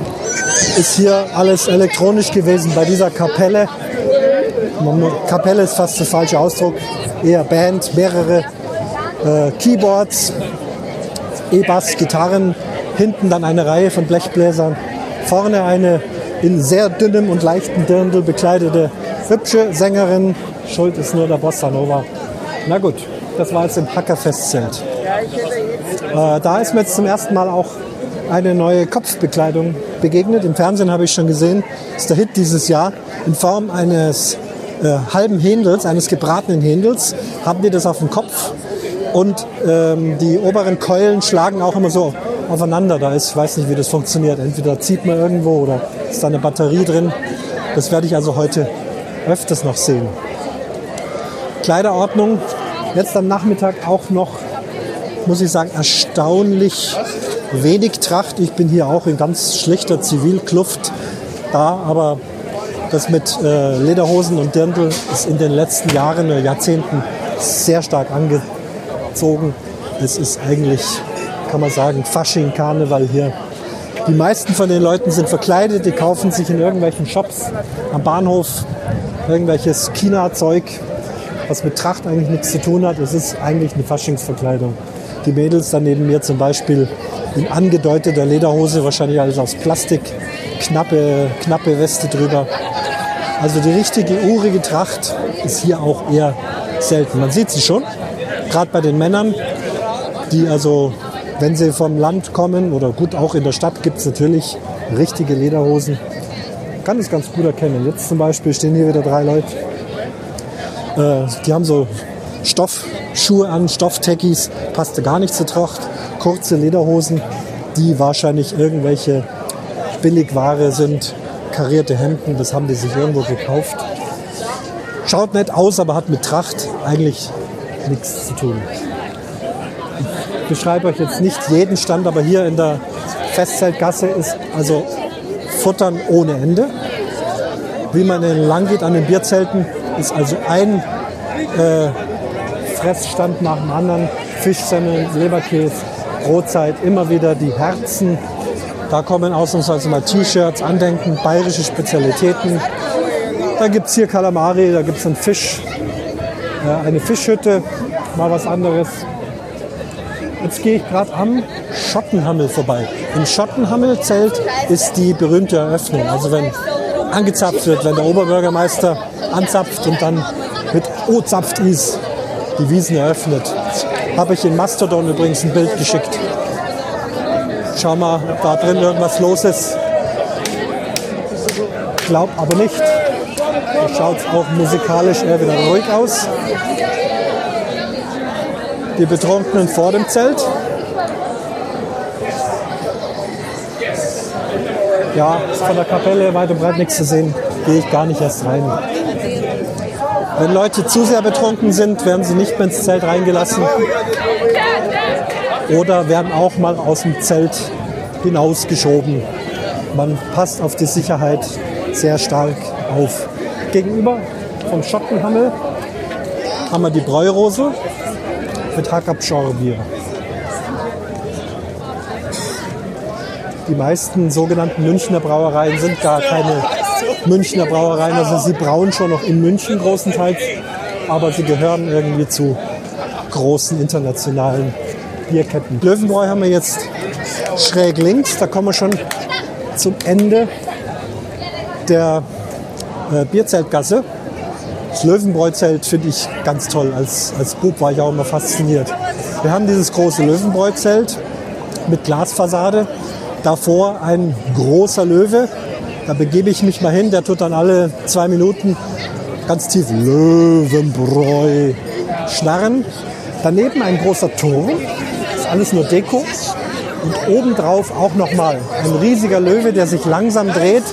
Speaker 1: ist hier alles elektronisch gewesen bei dieser Kapelle. Kapelle ist fast der falsche Ausdruck, eher Band, mehrere äh, Keyboards, E-Bass, Gitarren, hinten dann eine Reihe von Blechbläsern, vorne eine in sehr dünnem und leichten Dirndl bekleidete hübsche Sängerin, Schuld ist nur der Bossa Nova. Na gut, das war jetzt im Hackerfestzelt. Äh, da ist mir jetzt zum ersten Mal auch eine neue Kopfbekleidung begegnet. Im Fernsehen habe ich schon gesehen, ist der Hit dieses Jahr. In Form eines äh, halben Händels, eines gebratenen Händels, haben die das auf dem Kopf. Und ähm, die oberen Keulen schlagen auch immer so aufeinander. Da ist, ich weiß nicht, wie das funktioniert. Entweder zieht man irgendwo oder ist da eine Batterie drin. Das werde ich also heute öfters noch sehen. Kleiderordnung, jetzt am Nachmittag auch noch, muss ich sagen, erstaunlich wenig Tracht. Ich bin hier auch in ganz schlichter Zivilkluft da, aber das mit äh, Lederhosen und Dirndl ist in den letzten Jahren oder Jahrzehnten sehr stark angezogen. Es ist eigentlich, kann man sagen, Fasching, Karneval hier. Die meisten von den Leuten sind verkleidet, die kaufen sich in irgendwelchen Shops am Bahnhof irgendwelches China-Zeug, was mit Tracht eigentlich nichts zu tun hat. Es ist eigentlich eine Faschingsverkleidung. Die Mädels da neben mir zum Beispiel in angedeuteter Lederhose, wahrscheinlich alles aus Plastik, knappe, knappe Weste drüber. Also die richtige urige Tracht ist hier auch eher selten. Man sieht sie schon, gerade bei den Männern, die also, wenn sie vom Land kommen oder gut auch in der Stadt gibt es natürlich richtige Lederhosen. Kann es ganz gut erkennen. Jetzt zum Beispiel stehen hier wieder drei Leute. Äh, die haben so Stoffschuhe an, Stoffteckis, passte gar nicht zur Tracht. Kurze Lederhosen, die wahrscheinlich irgendwelche Billigware sind karierte Hemden, das haben die sich irgendwo gekauft. Schaut nett aus, aber hat mit Tracht eigentlich nichts zu tun. Beschreibe euch jetzt nicht jeden Stand, aber hier in der Festzeltgasse ist also Futtern ohne Ende. Wie man lang geht an den Bierzelten, ist also ein äh, Fressstand nach dem anderen. Fischsemmeln, Leberkäse, Brotzeit, immer wieder die Herzen da kommen ausnahmsweise mal T-Shirts, Andenken, bayerische Spezialitäten. Da gibt es hier Kalamari, da gibt es einen Fisch, äh, eine Fischhütte, mal was anderes. Jetzt gehe ich gerade am Schottenhammel vorbei. Im Schottenhammelzelt ist die berühmte Eröffnung. Also wenn angezapft wird, wenn der Oberbürgermeister anzapft und dann mit O-Zapft-Is die Wiesen eröffnet. Habe ich in Mastodon übrigens ein Bild geschickt. Schau mal, ob da drin irgendwas los ist. Glaub aber nicht. Da schaut es auch musikalisch eher wieder ruhig aus. Die Betrunkenen vor dem Zelt. Ja, von der Kapelle weit und breit nichts zu sehen. Gehe ich gar nicht erst rein. Wenn Leute zu sehr betrunken sind, werden sie nicht mehr ins Zelt reingelassen oder werden auch mal aus dem Zelt hinausgeschoben. Man passt auf die Sicherheit sehr stark auf. Gegenüber vom Schottenhammel haben wir die Bräurose mit Hackabschorbier. Die meisten sogenannten Münchner Brauereien sind gar keine Münchner Brauereien, also sie brauen schon noch in München großenteils, aber sie gehören irgendwie zu großen internationalen Bierketten. Löwenbräu haben wir jetzt schräg links, da kommen wir schon zum Ende der äh, Bierzeltgasse. Das Löwenbräuzelt finde ich ganz toll. Als, als Bub war ich auch immer fasziniert. Wir haben dieses große Löwenbräuzelt mit Glasfassade. Davor ein großer Löwe. Da begebe ich mich mal hin. Der tut dann alle zwei Minuten ganz tief Löwenbräu schnarren. Daneben ein großer Turm alles nur Deko. Und obendrauf auch nochmal ein riesiger Löwe, der sich langsam dreht,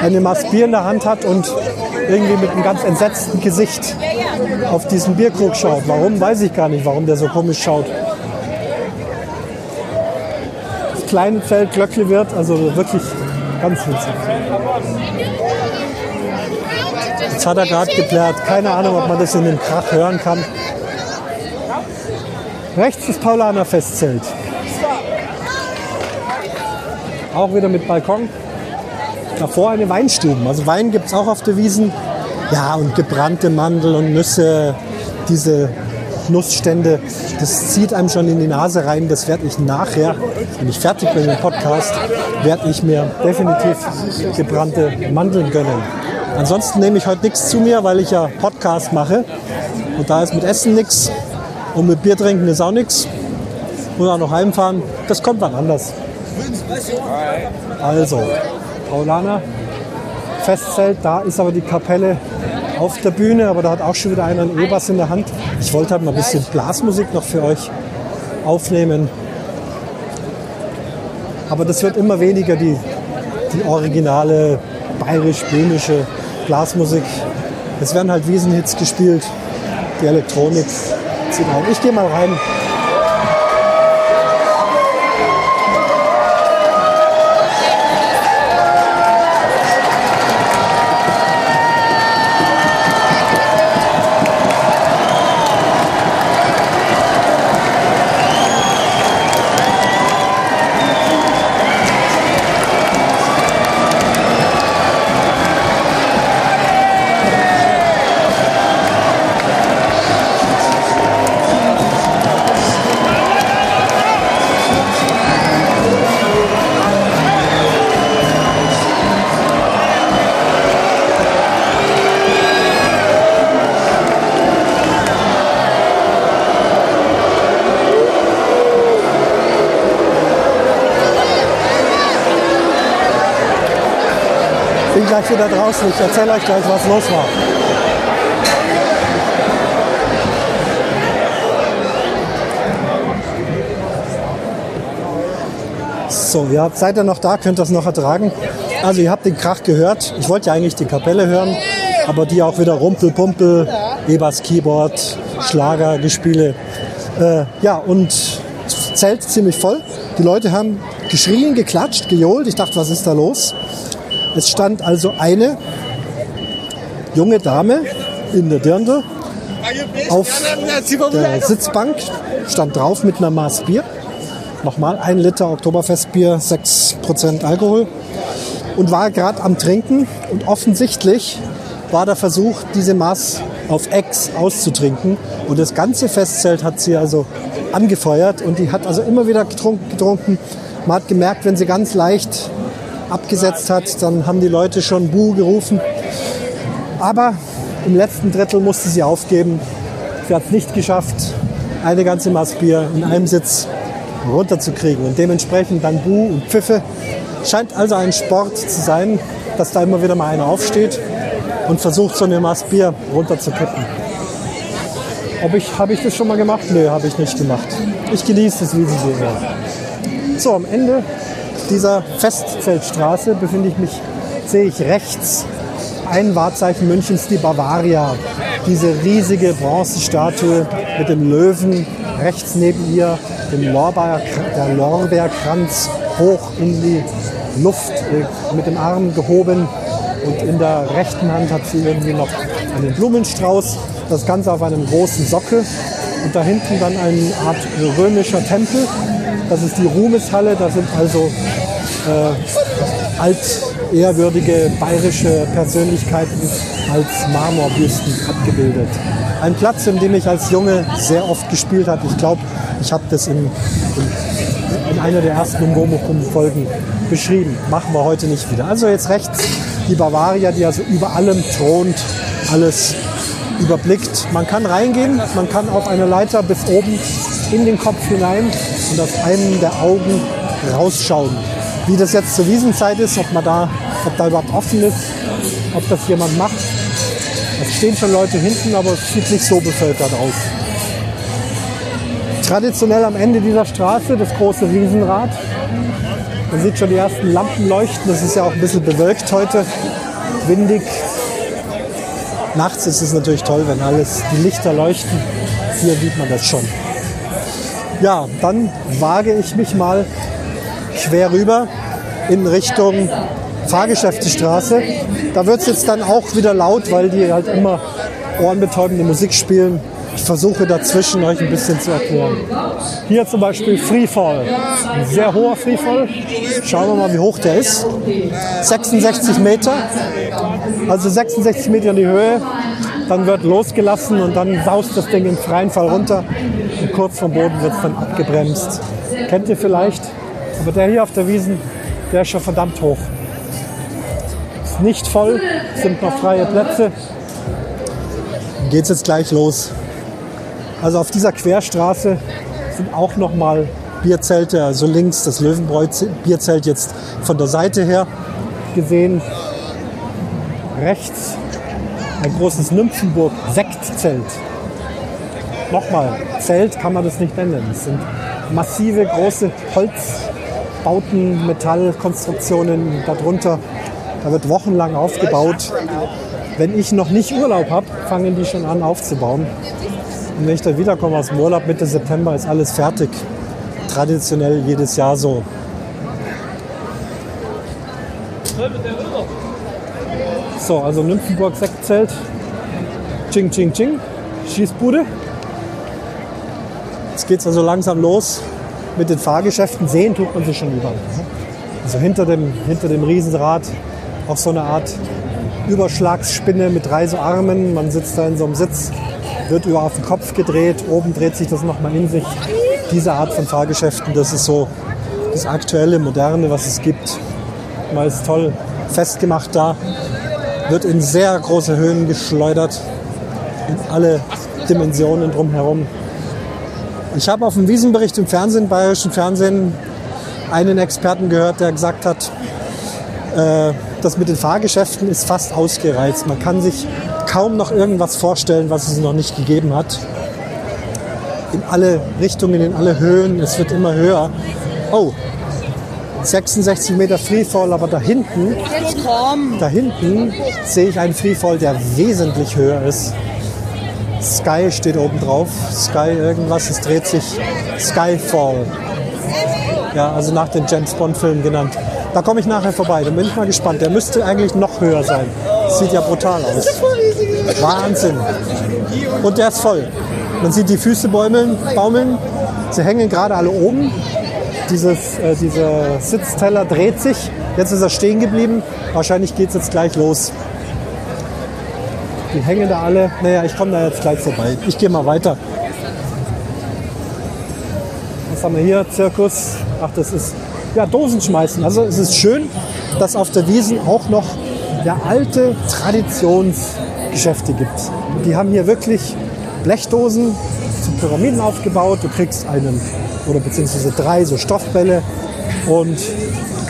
Speaker 1: eine Bier in der Hand hat und irgendwie mit einem ganz entsetzten Gesicht auf diesen Bierkrug schaut. Warum, weiß ich gar nicht, warum der so komisch schaut. Das kleine Zelt Glöckle wird, also wirklich ganz witzig. Jetzt hat er gerade geplärt. Keine Ahnung, ob man das in dem Krach hören kann. Rechts das Paulaner Festzelt. Auch wieder mit Balkon. Davor eine Weinstuben. Also Wein gibt es auch auf der Wiesen. Ja, und gebrannte Mandel und Nüsse, diese Nussstände, das zieht einem schon in die Nase rein. Das werde ich nachher, wenn ich fertig bin mit dem Podcast, werde ich mir definitiv gebrannte Mandeln gönnen. Ansonsten nehme ich heute nichts zu mir, weil ich ja Podcast mache. Und da ist mit Essen nichts und mit Bier trinken ist auch nichts. Und auch noch heimfahren, das kommt wann anders. Also, Paulaner, Festzelt, da ist aber die Kapelle auf der Bühne, aber da hat auch schon wieder einer einen E-Bass in der Hand. Ich wollte halt mal ein bisschen Blasmusik noch für euch aufnehmen. Aber das wird immer weniger die, die originale bayerisch-böhmische Blasmusik. Es werden halt Wiesenhits gespielt, die Elektronik. Ich gehe mal rein. Bin gleich wieder draußen. Ich erzähle euch gleich, was los war. So, ihr habt, seid ihr noch da? Könnt ihr das noch ertragen? Also ihr habt den Krach gehört. Ich wollte ja eigentlich die Kapelle hören, aber die auch wieder Rumpel, Pumpel, Ebers Keyboard, Schlager, Gespiele. Äh, ja, und Zelt ziemlich voll. Die Leute haben geschrien, geklatscht, gejohlt. Ich dachte, was ist da los? Es stand also eine junge Dame in der Dirndl auf der Sitzbank, stand drauf mit einer Maß Bier. Nochmal ein Liter Oktoberfestbier, 6% Alkohol. Und war gerade am Trinken. Und offensichtlich war der Versuch, diese Maß auf Ex auszutrinken. Und das ganze Festzelt hat sie also angefeuert. Und die hat also immer wieder getrunken, getrunken. Man hat gemerkt, wenn sie ganz leicht abgesetzt hat, dann haben die Leute schon Buh gerufen. Aber im letzten Drittel musste sie aufgeben. Sie hat es nicht geschafft, eine ganze Maß Bier in einem Sitz runterzukriegen. Und dementsprechend dann Buh und Pfiffe. Scheint also ein Sport zu sein, dass da immer wieder mal einer aufsteht und versucht, so eine Maß Bier runterzukippen. Ob ich, habe ich das schon mal gemacht? Nö, habe ich nicht gemacht. Ich genieße das Wiesenbier sehr. So, am Ende dieser Festzeltstraße befinde ich mich, sehe ich rechts ein Wahrzeichen Münchens, die Bavaria. Diese riesige Bronzestatue mit dem Löwen rechts neben ihr, dem Lorbeer, der Lorbeerkranz hoch in die Luft mit dem Arm gehoben und in der rechten Hand hat sie irgendwie noch einen Blumenstrauß. Das Ganze auf einem großen Sockel und da hinten dann eine Art römischer Tempel. Das ist die Ruhmeshalle, da sind also äh, altehrwürdige bayerische Persönlichkeiten als Marmorbüsten abgebildet. Ein Platz, in dem ich als Junge sehr oft gespielt habe. Ich glaube, ich habe das in, in, in, einer der ersten Ngomokum-Folgen beschrieben. Machen wir heute nicht wieder. Also jetzt rechts die Bavaria, die also über allem thront, alles überblickt. Man kann reingehen, man kann auf eine Leiter bis oben in den Kopf hinein und aus einem der Augen rausschauen. Wie das jetzt zur Wiesenzeit ist, ob man da, ob da überhaupt offen ist, ob das jemand macht. Es stehen schon Leute hinten, aber es sieht nicht so bevölkert aus. Traditionell am Ende dieser Straße das große Riesenrad. Man sieht schon die ersten Lampen leuchten. Das ist ja auch ein bisschen bewölkt heute, windig. Nachts ist es natürlich toll, wenn alles die Lichter leuchten. Hier sieht man das schon. Ja, dann wage ich mich mal quer rüber in Richtung Fahrgeschäftestraße. Da wird es jetzt dann auch wieder laut, weil die halt immer ohrenbetäubende Musik spielen. Ich versuche dazwischen euch ein bisschen zu erklären. Hier zum Beispiel Freefall. Ein sehr hoher Freefall. Schauen wir mal, wie hoch der ist. 66 Meter. Also 66 Meter in die Höhe. Dann wird losgelassen und dann saust das Ding im freien Fall runter. Und kurz vom Boden wird es dann abgebremst. Kennt ihr vielleicht? Aber der hier auf der Wiesen, der ist schon verdammt hoch. nicht voll, sind noch freie Plätze. Geht es jetzt gleich los. Also auf dieser Querstraße sind auch noch mal Bierzelte, also links das Löwenbräu Bierzelt jetzt von der Seite her gesehen. Rechts ein großes Nymphenburg Sektzelt. Nochmal, Zelt kann man das nicht nennen. Es sind massive große Holzbauten, Metallkonstruktionen darunter. Da wird wochenlang aufgebaut. Wenn ich noch nicht Urlaub habe, fangen die schon an aufzubauen. Und wenn ich dann wiederkomme aus dem Urlaub Mitte September, ist alles fertig. Traditionell jedes Jahr so. So, also Nymphenburg Sektzelt. Ching, ching, ching. Schießbude. Jetzt geht es also langsam los mit den Fahrgeschäften. Sehen tut man sie schon überall. Also hinter dem, hinter dem Riesenrad auch so eine Art Überschlagsspinne mit drei so Armen. Man sitzt da in so einem Sitz, wird über auf den Kopf gedreht. Oben dreht sich das nochmal in sich. Diese Art von Fahrgeschäften, das ist so das aktuelle, moderne, was es gibt. Mal ist toll festgemacht da wird in sehr große Höhen geschleudert, in alle Dimensionen drumherum. Ich habe auf dem Wiesenbericht im Fernsehen, bayerischen Fernsehen, einen Experten gehört, der gesagt hat, äh, das mit den Fahrgeschäften ist fast ausgereizt. Man kann sich kaum noch irgendwas vorstellen, was es noch nicht gegeben hat. In alle Richtungen, in alle Höhen, es wird immer höher. Oh, 66 Meter Freefall, aber da hinten, da hinten sehe ich einen Freefall, der wesentlich höher ist. Sky steht oben drauf. Sky irgendwas, es dreht sich Skyfall. Ja, also nach den James Bond Filmen genannt. Da komme ich nachher vorbei, da bin ich mal gespannt. Der müsste eigentlich noch höher sein. sieht ja brutal aus. Wahnsinn. Und der ist voll. Man sieht die Füße baumeln. Sie hängen gerade alle oben dieses, äh, dieser Sitzteller dreht sich. Jetzt ist er stehen geblieben. Wahrscheinlich geht es jetzt gleich los. Die hängen da alle. Naja, ich komme da jetzt gleich vorbei. Ich gehe mal weiter. Was haben wir hier? Zirkus. Ach, das ist ja Dosen schmeißen. Also es ist schön, dass auf der Wiesen auch noch ja, alte Traditionsgeschäfte gibt. Die haben hier wirklich Blechdosen zu Pyramiden aufgebaut. Du kriegst einen oder beziehungsweise drei so Stoffbälle und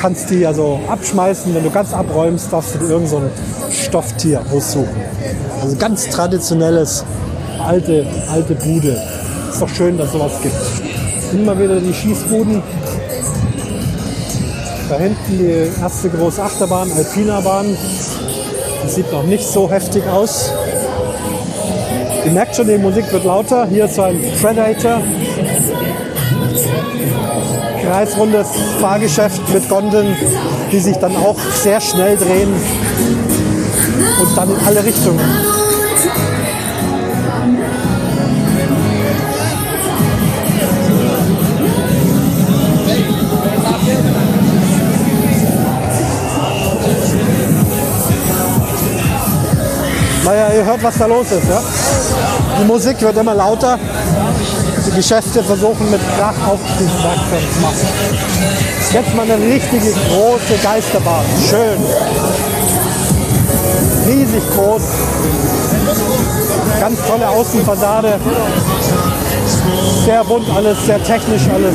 Speaker 1: kannst die also abschmeißen. Wenn du ganz abräumst, darfst du dir irgend so ein Stofftier aussuchen. Also ganz traditionelles, alte, alte Bude. Ist doch schön, dass sowas gibt. Immer wieder die Schießbuden. Da hinten die erste große Achterbahn, Alpina-Bahn. Die sieht noch nicht so heftig aus. Ihr merkt schon, die Musik wird lauter. Hier ist so ein Predator kreisrundes Fahrgeschäft mit Gondeln, die sich dann auch sehr schnell drehen und dann in alle Richtungen. Naja, ihr hört, was da los ist. Ja? Die Musik wird immer lauter Geschäfte versuchen mit Krach aufmerksam zu machen. Jetzt mal eine richtige große Geisterbahn. Schön. Riesig groß. Ganz tolle Außenfassade. Sehr bunt alles, sehr technisch alles.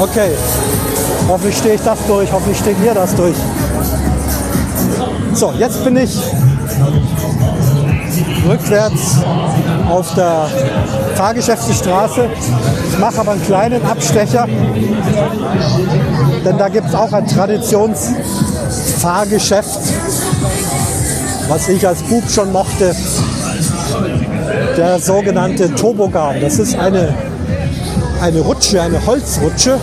Speaker 1: Okay. Hoffentlich stehe ich das durch, hoffentlich steht mir das durch. So, jetzt bin ich rückwärts auf der Fahrgeschäftestraße. Ich mache aber einen kleinen Abstecher, denn da gibt es auch ein Traditionsfahrgeschäft, was ich als Bub schon mochte. Der sogenannte Tobogan. Das ist eine, eine Rutsche, eine Holzrutsche.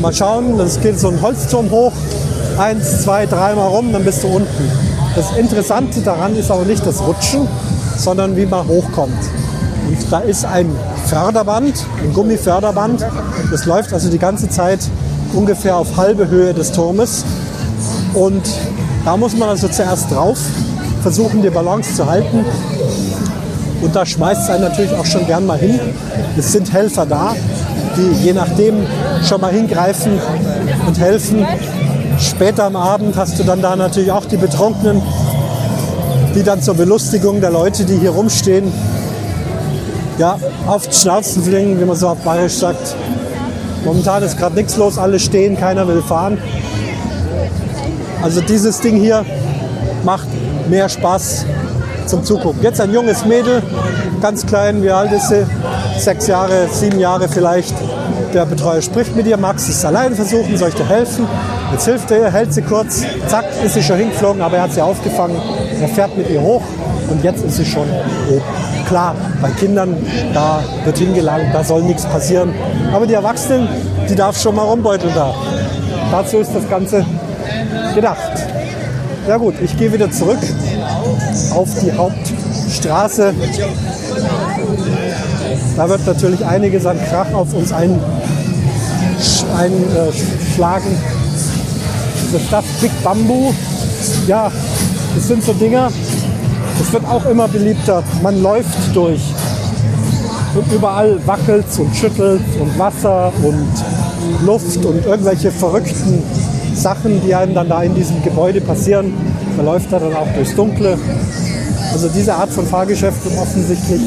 Speaker 1: Mal schauen, das geht so ein Holzturm hoch. Eins, zwei, dreimal rum, dann bist du unten. Das Interessante daran ist aber nicht das Rutschen, sondern wie man hochkommt. Da ist ein Förderband, ein Gummiförderband. Das läuft also die ganze Zeit ungefähr auf halbe Höhe des Turmes. Und da muss man also zuerst drauf, versuchen die Balance zu halten. Und da schmeißt es einen natürlich auch schon gern mal hin. Es sind Helfer da, die je nachdem schon mal hingreifen und helfen. Später am Abend hast du dann da natürlich auch die Betrunkenen, die dann zur Belustigung der Leute, die hier rumstehen, ja, die Schnauzen fliegen, wie man so auf Bayerisch sagt. Momentan ist gerade nichts los, alle stehen, keiner will fahren. Also dieses Ding hier macht mehr Spaß zum Zugucken. Jetzt ein junges Mädel, ganz klein, wie alt ist sie? Sechs Jahre, sieben Jahre vielleicht. Der Betreuer spricht mit ihr, du es allein versuchen, soll ich dir helfen? Jetzt hilft er ihr, hält sie kurz, zack, ist sie schon hingeflogen, aber er hat sie aufgefangen. Er fährt mit ihr hoch und jetzt ist sie schon oben. Klar, bei Kindern, da wird hingelangt, da soll nichts passieren. Aber die Erwachsenen, die darf schon mal rumbeuteln da. Dazu ist das Ganze gedacht. Ja gut, ich gehe wieder zurück auf die Hauptstraße. Da wird natürlich einiges an Krach auf uns einschlagen. Ein, Diese Stadt Big Bamboo, ja, das sind so Dinger, es wird auch immer beliebter. Man läuft durch. Und überall wackelt und schüttelt und Wasser und Luft und irgendwelche verrückten Sachen, die einem dann da in diesem Gebäude passieren. Man läuft da dann auch durchs Dunkle. Also diese Art von Fahrgeschäft wird offensichtlich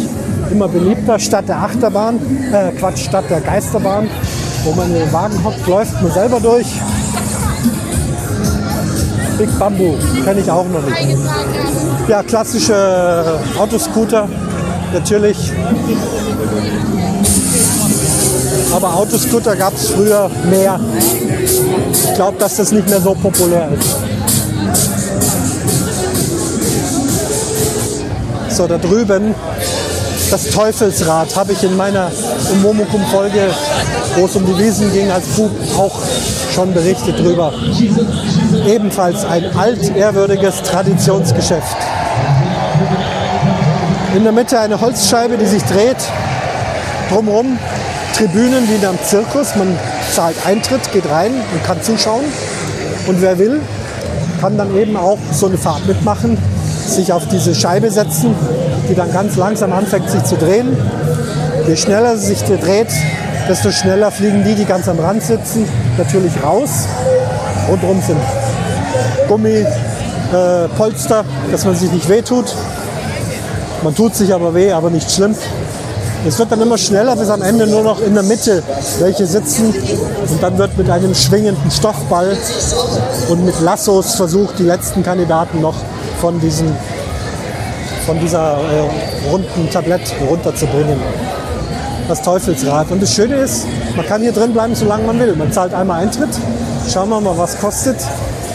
Speaker 1: immer beliebter. Statt der Achterbahn, äh Quatsch, statt der Geisterbahn, wo man in den Wagen hockt, läuft man selber durch. Big Bamboo, kenne ich auch noch nicht. Ja, klassische Autoscooter, natürlich. Aber Autoscooter gab es früher mehr. Ich glaube, dass das nicht mehr so populär ist. So, da drüben das Teufelsrad habe ich in meiner Momokum-Folge, wo es um die Wiesen ging, als Bub auch schon berichtet drüber. Ebenfalls ein altehrwürdiges Traditionsgeschäft. In der Mitte eine Holzscheibe, die sich dreht. Drumherum Tribünen wie in einem Zirkus. Man zahlt Eintritt, geht rein und kann zuschauen. Und wer will, kann dann eben auch so eine Fahrt mitmachen, sich auf diese Scheibe setzen, die dann ganz langsam anfängt sich zu drehen. Je schneller sie sich dreht, desto schneller fliegen die, die ganz am Rand sitzen, natürlich raus. Rundherum sind Gummipolster, äh, dass man sich nicht wehtut. Man tut sich aber weh, aber nicht schlimm. Es wird dann immer schneller, bis am Ende nur noch in der Mitte welche sitzen. Und dann wird mit einem schwingenden Stoffball und mit Lassos versucht, die letzten Kandidaten noch von, diesen, von dieser äh, runden Tablett runterzubringen. Das Teufelsrad. Und das Schöne ist, man kann hier drin bleiben, solange man will. Man zahlt einmal Eintritt. Schauen wir mal, was kostet.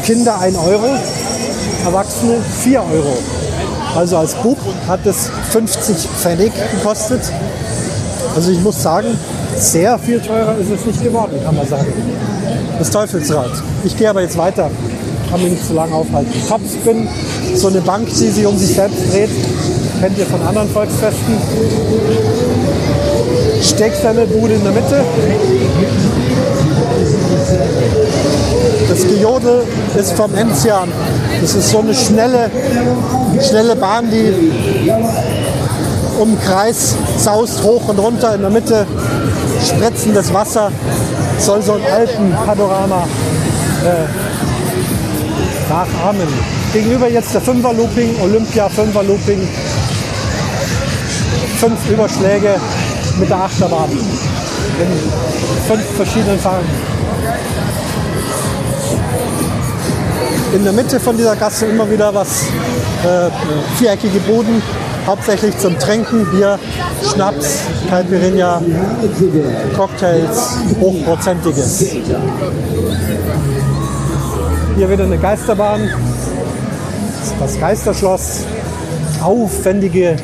Speaker 1: Kinder 1 Euro, Erwachsene 4 Euro. Also als Bub hat es 50 Pfennig gekostet. Also ich muss sagen, sehr viel teurer ist es nicht geworden, kann man sagen. Das Teufelsrad. Ich gehe aber jetzt weiter. Kann mich nicht zu lange aufhalten. Topspin, so eine Bank, die sich um sich selbst dreht. Kennt ihr von anderen Volksfesten. Stecksemmelbude in der Mitte. Das Gejodel ist vom Enzian. Das ist so eine schnelle, schnelle Bahn, die um Kreis saust, hoch und runter. In der Mitte spritzendes Wasser. Soll so ein Alpenpanorama äh, nachahmen. Gegenüber jetzt der Fünfer-Looping, Olympia Fünfer-Looping. Fünf Überschläge mit der Achterbahn. In fünf verschiedenen Farben. In der Mitte von dieser Gasse immer wieder was äh, viereckige Buden, hauptsächlich zum Trinken, Bier, Schnaps, Caipirinha, Cocktails, hochprozentiges. Hier wieder eine Geisterbahn, das Geisterschloss, aufwendige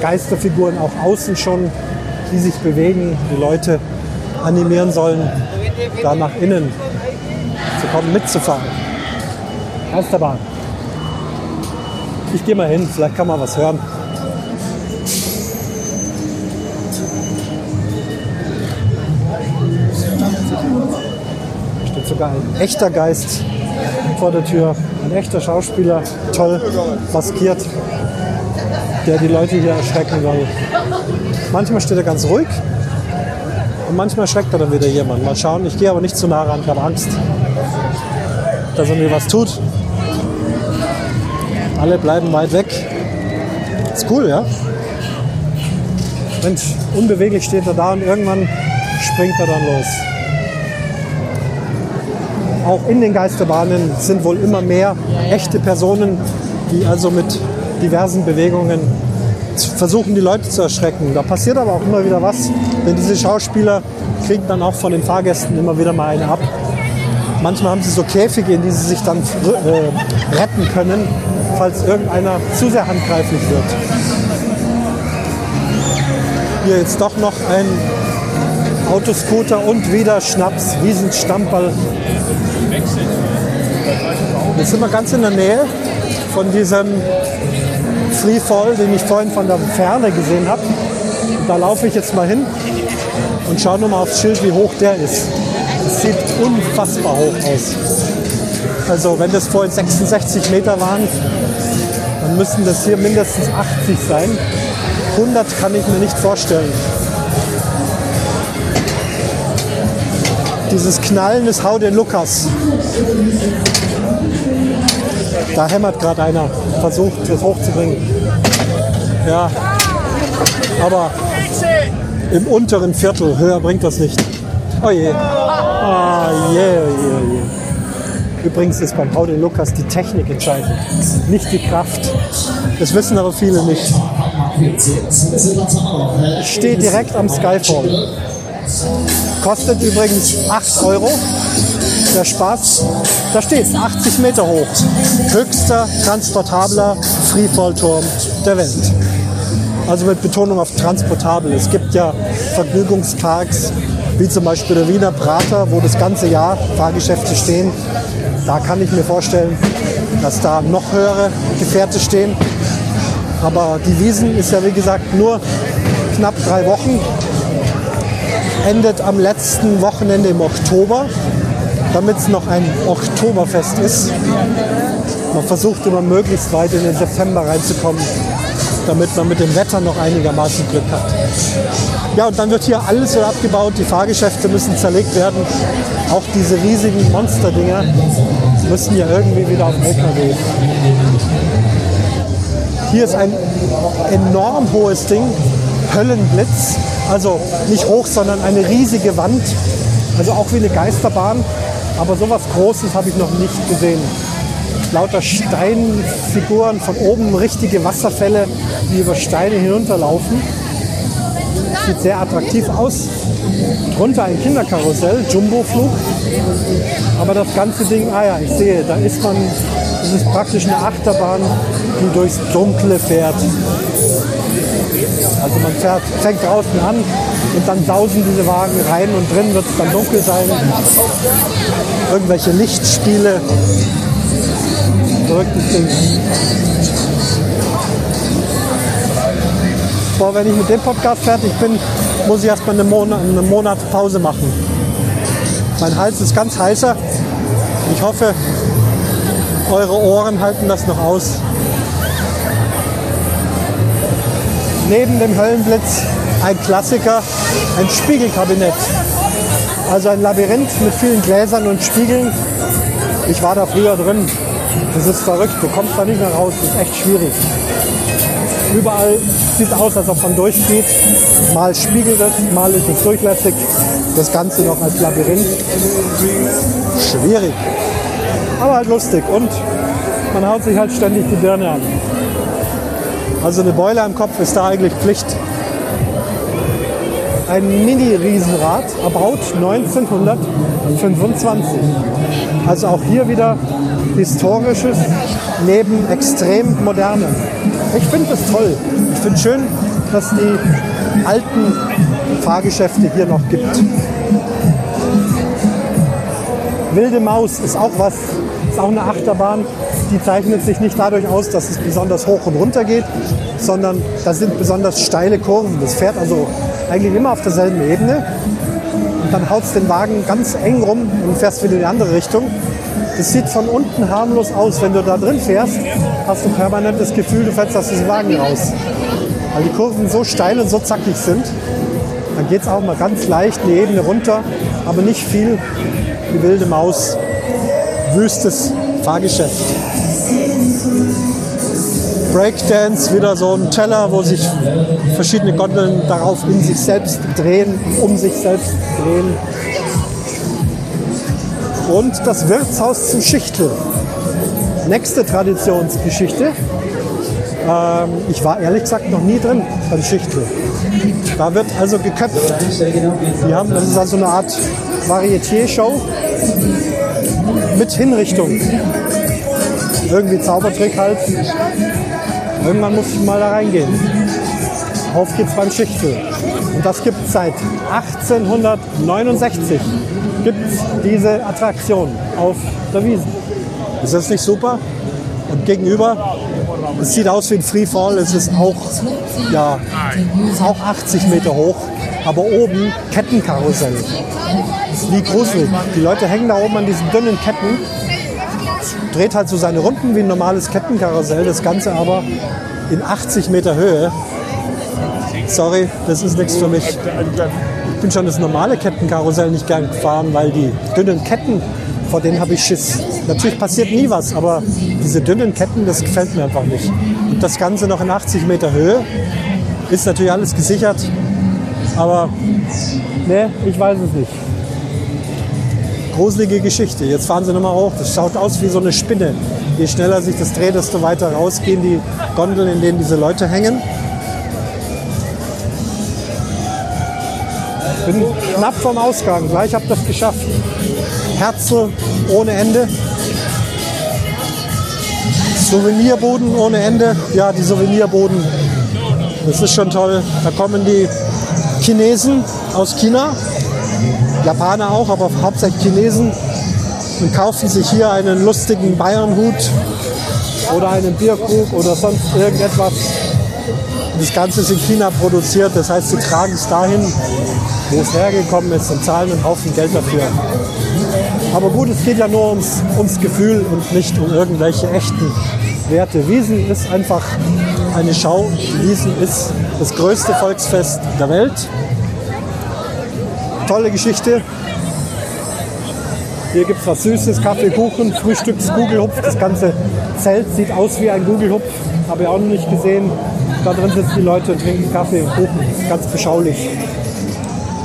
Speaker 1: Geisterfiguren auch außen schon die sich bewegen, die Leute animieren sollen, da nach innen zu kommen, mitzufahren. Geisterbahn. Ich gehe mal hin, vielleicht kann man was hören. Da steht sogar ein echter Geist vor der Tür, ein echter Schauspieler, toll maskiert, der die Leute hier erschrecken soll. Manchmal steht er ganz ruhig und manchmal schreckt er dann wieder jemand. Mal schauen, ich gehe aber nicht zu nah ran, ich habe Angst. dass er mir was tut. Alle bleiben weit weg. Ist cool, ja? Mensch, unbeweglich steht er da und irgendwann springt er dann los. Auch in den Geisterbahnen sind wohl immer mehr echte Personen, die also mit diversen Bewegungen versuchen, die Leute zu erschrecken. Da passiert aber auch immer wieder was, denn diese Schauspieler kriegen dann auch von den Fahrgästen immer wieder mal eine ab. Manchmal haben sie so Käfige, in die sie sich dann äh, retten können, falls irgendeiner zu sehr handgreiflich wird. Hier jetzt doch noch ein Autoscooter und wieder Schnaps, Wiesenstamperl. Jetzt sind wir ganz in der Nähe von diesem Freefall, den ich vorhin von der Ferne gesehen habe. Da laufe ich jetzt mal hin und schaue nur mal aufs Schild, wie hoch der ist. Das sieht unfassbar hoch aus. Also wenn das vorhin 66 Meter waren, dann müssten das hier mindestens 80 sein. 100 kann ich mir nicht vorstellen. Dieses Knallen ist Hau den Lukas. Da hämmert gerade einer, versucht das hochzubringen. Ja, aber im unteren Viertel, höher bringt das nicht. Oh je. Ah, je, je, je. Übrigens ist beim den Lukas die Technik entscheidend, nicht die Kraft. Das wissen aber viele nicht. Ich stehe direkt am Skyfall. Kostet übrigens 8 Euro. Der Spaß, da steht 80 Meter hoch. Höchster transportabler Freefallturm der Welt. Also mit Betonung auf transportabel. Es gibt ja Vergnügungsparks, wie zum Beispiel der Wiener Prater, wo das ganze Jahr Fahrgeschäfte stehen. Da kann ich mir vorstellen, dass da noch höhere Gefährte stehen. Aber die Wiesen ist ja wie gesagt nur knapp drei Wochen endet am letzten Wochenende im Oktober, damit es noch ein Oktoberfest ist. Man versucht immer möglichst weit in den September reinzukommen, damit man mit dem Wetter noch einigermaßen Glück hat. Ja, und dann wird hier alles so abgebaut, die Fahrgeschäfte müssen zerlegt werden. Auch diese riesigen Monsterdinger müssen ja irgendwie wieder auf LKW. Hier ist ein enorm hohes Ding, Höllenblitz. Also nicht hoch, sondern eine riesige Wand. Also auch wie eine Geisterbahn. Aber sowas Großes habe ich noch nicht gesehen. Lauter Steinfiguren, von oben richtige Wasserfälle, die über Steine hinunterlaufen. Sieht sehr attraktiv aus. Drunter ein Kinderkarussell, Jumbo-Flug. Aber das ganze Ding, ah ja, ich sehe, da ist man, das ist praktisch eine Achterbahn, die durchs Dunkle fährt. Also man fährt, fängt draußen an und dann sausen diese Wagen rein und drin wird es dann dunkel sein. Irgendwelche Lichtspiele. Verrücktes Ding. Boah, wenn ich mit dem Podcast fertig bin, muss ich erstmal einen Monat, einen Monat Pause machen. Mein Hals ist ganz heißer. Ich hoffe, eure Ohren halten das noch aus. neben dem Höllenblitz ein Klassiker, ein Spiegelkabinett. Also ein Labyrinth mit vielen Gläsern und Spiegeln. Ich war da früher drin. Das ist verrückt, du kommst da nicht mehr raus, das ist echt schwierig. Überall sieht aus, als ob man durchgeht. Mal spiegelt es, mal ist es durchlässig. Das Ganze noch als Labyrinth. Schwierig. Aber halt lustig und man haut sich halt ständig die Birne an. Also eine Beule am Kopf ist da eigentlich Pflicht. Ein Mini-Riesenrad, erbaut 1925. Also auch hier wieder historisches neben extrem modernem. Ich finde das toll. Ich finde schön, dass die alten Fahrgeschäfte hier noch gibt. Wilde Maus ist auch was, ist auch eine Achterbahn. Die zeichnet sich nicht dadurch aus, dass es besonders hoch und runter geht, sondern da sind besonders steile Kurven. Das fährt also eigentlich immer auf derselben Ebene. Und dann haut es den Wagen ganz eng rum und fährst wieder in die andere Richtung. Das sieht von unten harmlos aus. Wenn du da drin fährst, hast du permanent das Gefühl, du fällst aus diesem Wagen raus. Weil die Kurven so steil und so zackig sind. Dann geht es auch mal ganz leicht eine Ebene runter, aber nicht viel. Die wilde Maus wüstes Fahrgeschäft. Breakdance, wieder so ein Teller, wo sich verschiedene Gondeln darauf in sich selbst drehen, um sich selbst drehen. Und das Wirtshaus zum Schichtel. Nächste Traditionsgeschichte. Ähm, ich war ehrlich gesagt noch nie drin beim Schichtel. Da wird also geköpft. Die haben, das ist also eine Art Varieté-Show mit Hinrichtung. Irgendwie Zaubertrick halt. Irgendwann muss ich mal da reingehen. Auf geht's beim Schichtel. Und das gibt es seit 1869. Gibt diese Attraktion auf der Wiesn. Ist das nicht super? Und gegenüber, es sieht aus wie ein Freefall, es ist auch, ja, ist auch 80 Meter hoch, aber oben Kettenkarussell. Wie gruselig. Die Leute hängen da oben an diesen dünnen Ketten, dreht halt so seine Runden wie ein normales Kettenkarussell, das Ganze aber in 80 Meter Höhe. Sorry, das ist nichts für mich. Ich bin schon das normale Kettenkarussell nicht gern gefahren, weil die dünnen Ketten, vor denen habe ich Schiss. Natürlich passiert nie was, aber diese dünnen Ketten, das gefällt mir einfach nicht. Und das Ganze noch in 80 Meter Höhe ist natürlich alles gesichert, aber ne, ich weiß es nicht. Gruselige Geschichte. Jetzt fahren sie nochmal hoch. Das schaut aus wie so eine Spinne. Je schneller sich das dreht, desto weiter rausgehen die Gondeln, in denen diese Leute hängen. Bin knapp vom Ausgang. Gleich ihr das geschafft. Herzl ohne Ende. Souvenirboden ohne Ende. Ja, die Souvenirboden. Das ist schon toll. Da kommen die Chinesen aus China. Japaner auch, aber hauptsächlich Chinesen. Und kaufen sich hier einen lustigen Bayernhut oder einen Bierkrug oder sonst irgendetwas. Das Ganze ist in China produziert, das heißt, sie tragen es dahin, wo es hergekommen ist und zahlen einen Haufen Geld dafür. Aber gut, es geht ja nur ums, ums Gefühl und nicht um irgendwelche echten Werte. Wiesen ist einfach eine Schau. Wiesen ist das größte Volksfest der Welt. Tolle Geschichte. Hier gibt es was Süßes, Kaffee, Kuchen, Frühstücks, Gugelhupf. Das ganze Zelt sieht aus wie ein Gugelhupf. Habe ich auch noch nicht gesehen. Da drin sitzen die Leute und trinken Kaffee und Kuchen. Ganz beschaulich.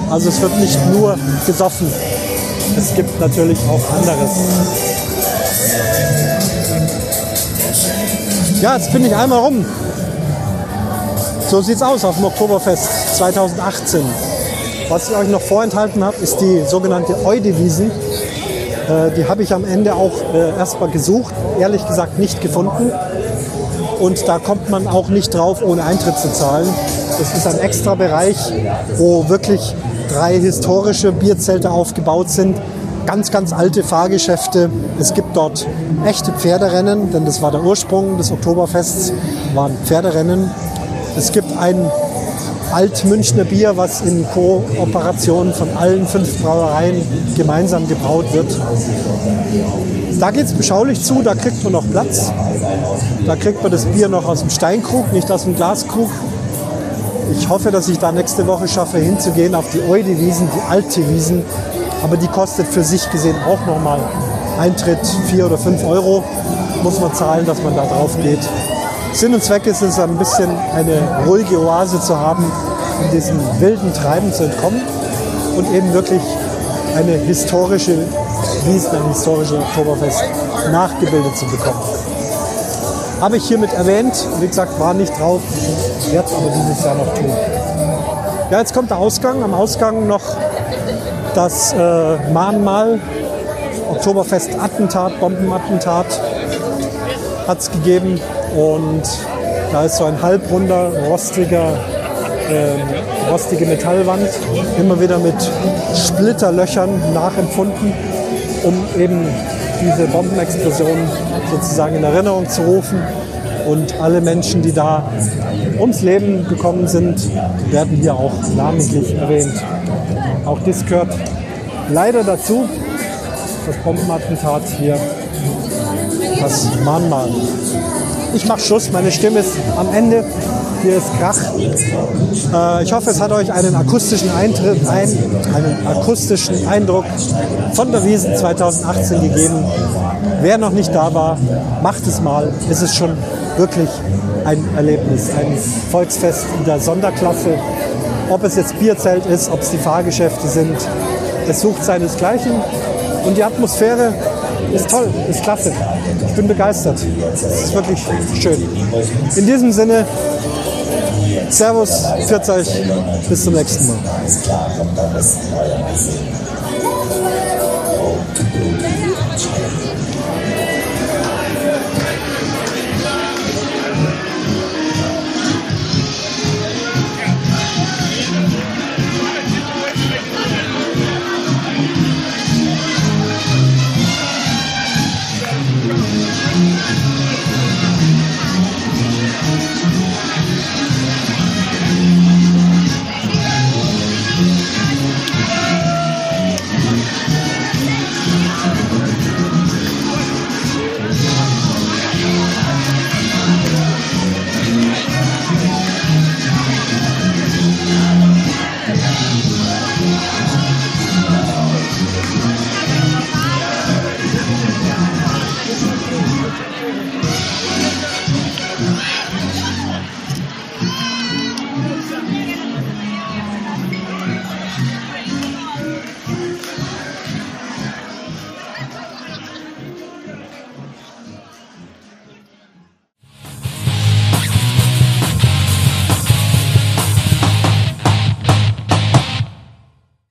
Speaker 1: Also es wird nicht nur gesoffen. Es gibt natürlich auch anderes. Ja, jetzt bin ich einmal rum. So sieht's aus auf dem Oktoberfest 2018. Was ich euch noch vorenthalten habe, ist die sogenannte Eudewiesen. Äh, die habe ich am Ende auch äh, erstmal gesucht, ehrlich gesagt nicht gefunden. Und da kommt man auch nicht drauf, ohne Eintritt zu zahlen. Das ist ein extra Bereich, wo wirklich drei historische Bierzelte aufgebaut sind. Ganz, ganz alte Fahrgeschäfte. Es gibt dort echte Pferderennen, denn das war der Ursprung des Oktoberfests, waren Pferderennen. Es gibt ein Altmünchner Bier, was in Kooperation von allen fünf Brauereien gemeinsam gebraut wird. Da geht es beschaulich zu, da kriegt man noch Platz. Da kriegt man das Bier noch aus dem Steinkrug, nicht aus dem Glaskrug. Ich hoffe, dass ich da nächste Woche schaffe, hinzugehen auf die Eude-Wiesen, die alte Wiesen. Aber die kostet für sich gesehen auch nochmal Eintritt 4 oder 5 Euro. Muss man zahlen, dass man da drauf geht. Sinn und Zweck ist es, ein bisschen eine ruhige Oase zu haben, in diesem wilden Treiben zu entkommen und eben wirklich eine historische Wiesen, ein historisches Oktoberfest nachgebildet zu bekommen. Habe ich hiermit erwähnt, wie gesagt, war nicht drauf, werde es aber dieses Jahr noch tun. Ja, jetzt kommt der Ausgang. Am Ausgang noch das äh, Mahnmal, Oktoberfest-Attentat, Bombenattentat hat es gegeben. Und da ist so ein halbrunder, rostiger, äh, rostige Metallwand, immer wieder mit Splitterlöchern nachempfunden, um eben diese Bombenexplosion sozusagen in Erinnerung zu rufen. Und alle Menschen, die da ums Leben gekommen sind, werden hier auch namentlich erwähnt. Auch das gehört leider dazu, das Bombenattentat hier, das Mahnmal. Ich mache Schluss, meine Stimme ist am Ende. Hier ist Krach. Äh, ich hoffe, es hat euch einen akustischen, Eintritt, ein, einen akustischen Eindruck von der Wiesen 2018 gegeben. Wer noch nicht da war, macht es mal. Es ist schon wirklich ein Erlebnis, ein Volksfest in der Sonderklasse. Ob es jetzt Bierzelt ist, ob es die Fahrgeschäfte sind, es sucht seinesgleichen. Und die Atmosphäre ist toll, ist klasse. Ich bin begeistert. Es ist wirklich schön. In diesem Sinne, Servus, pfiat euch, bis zum nächsten Mal.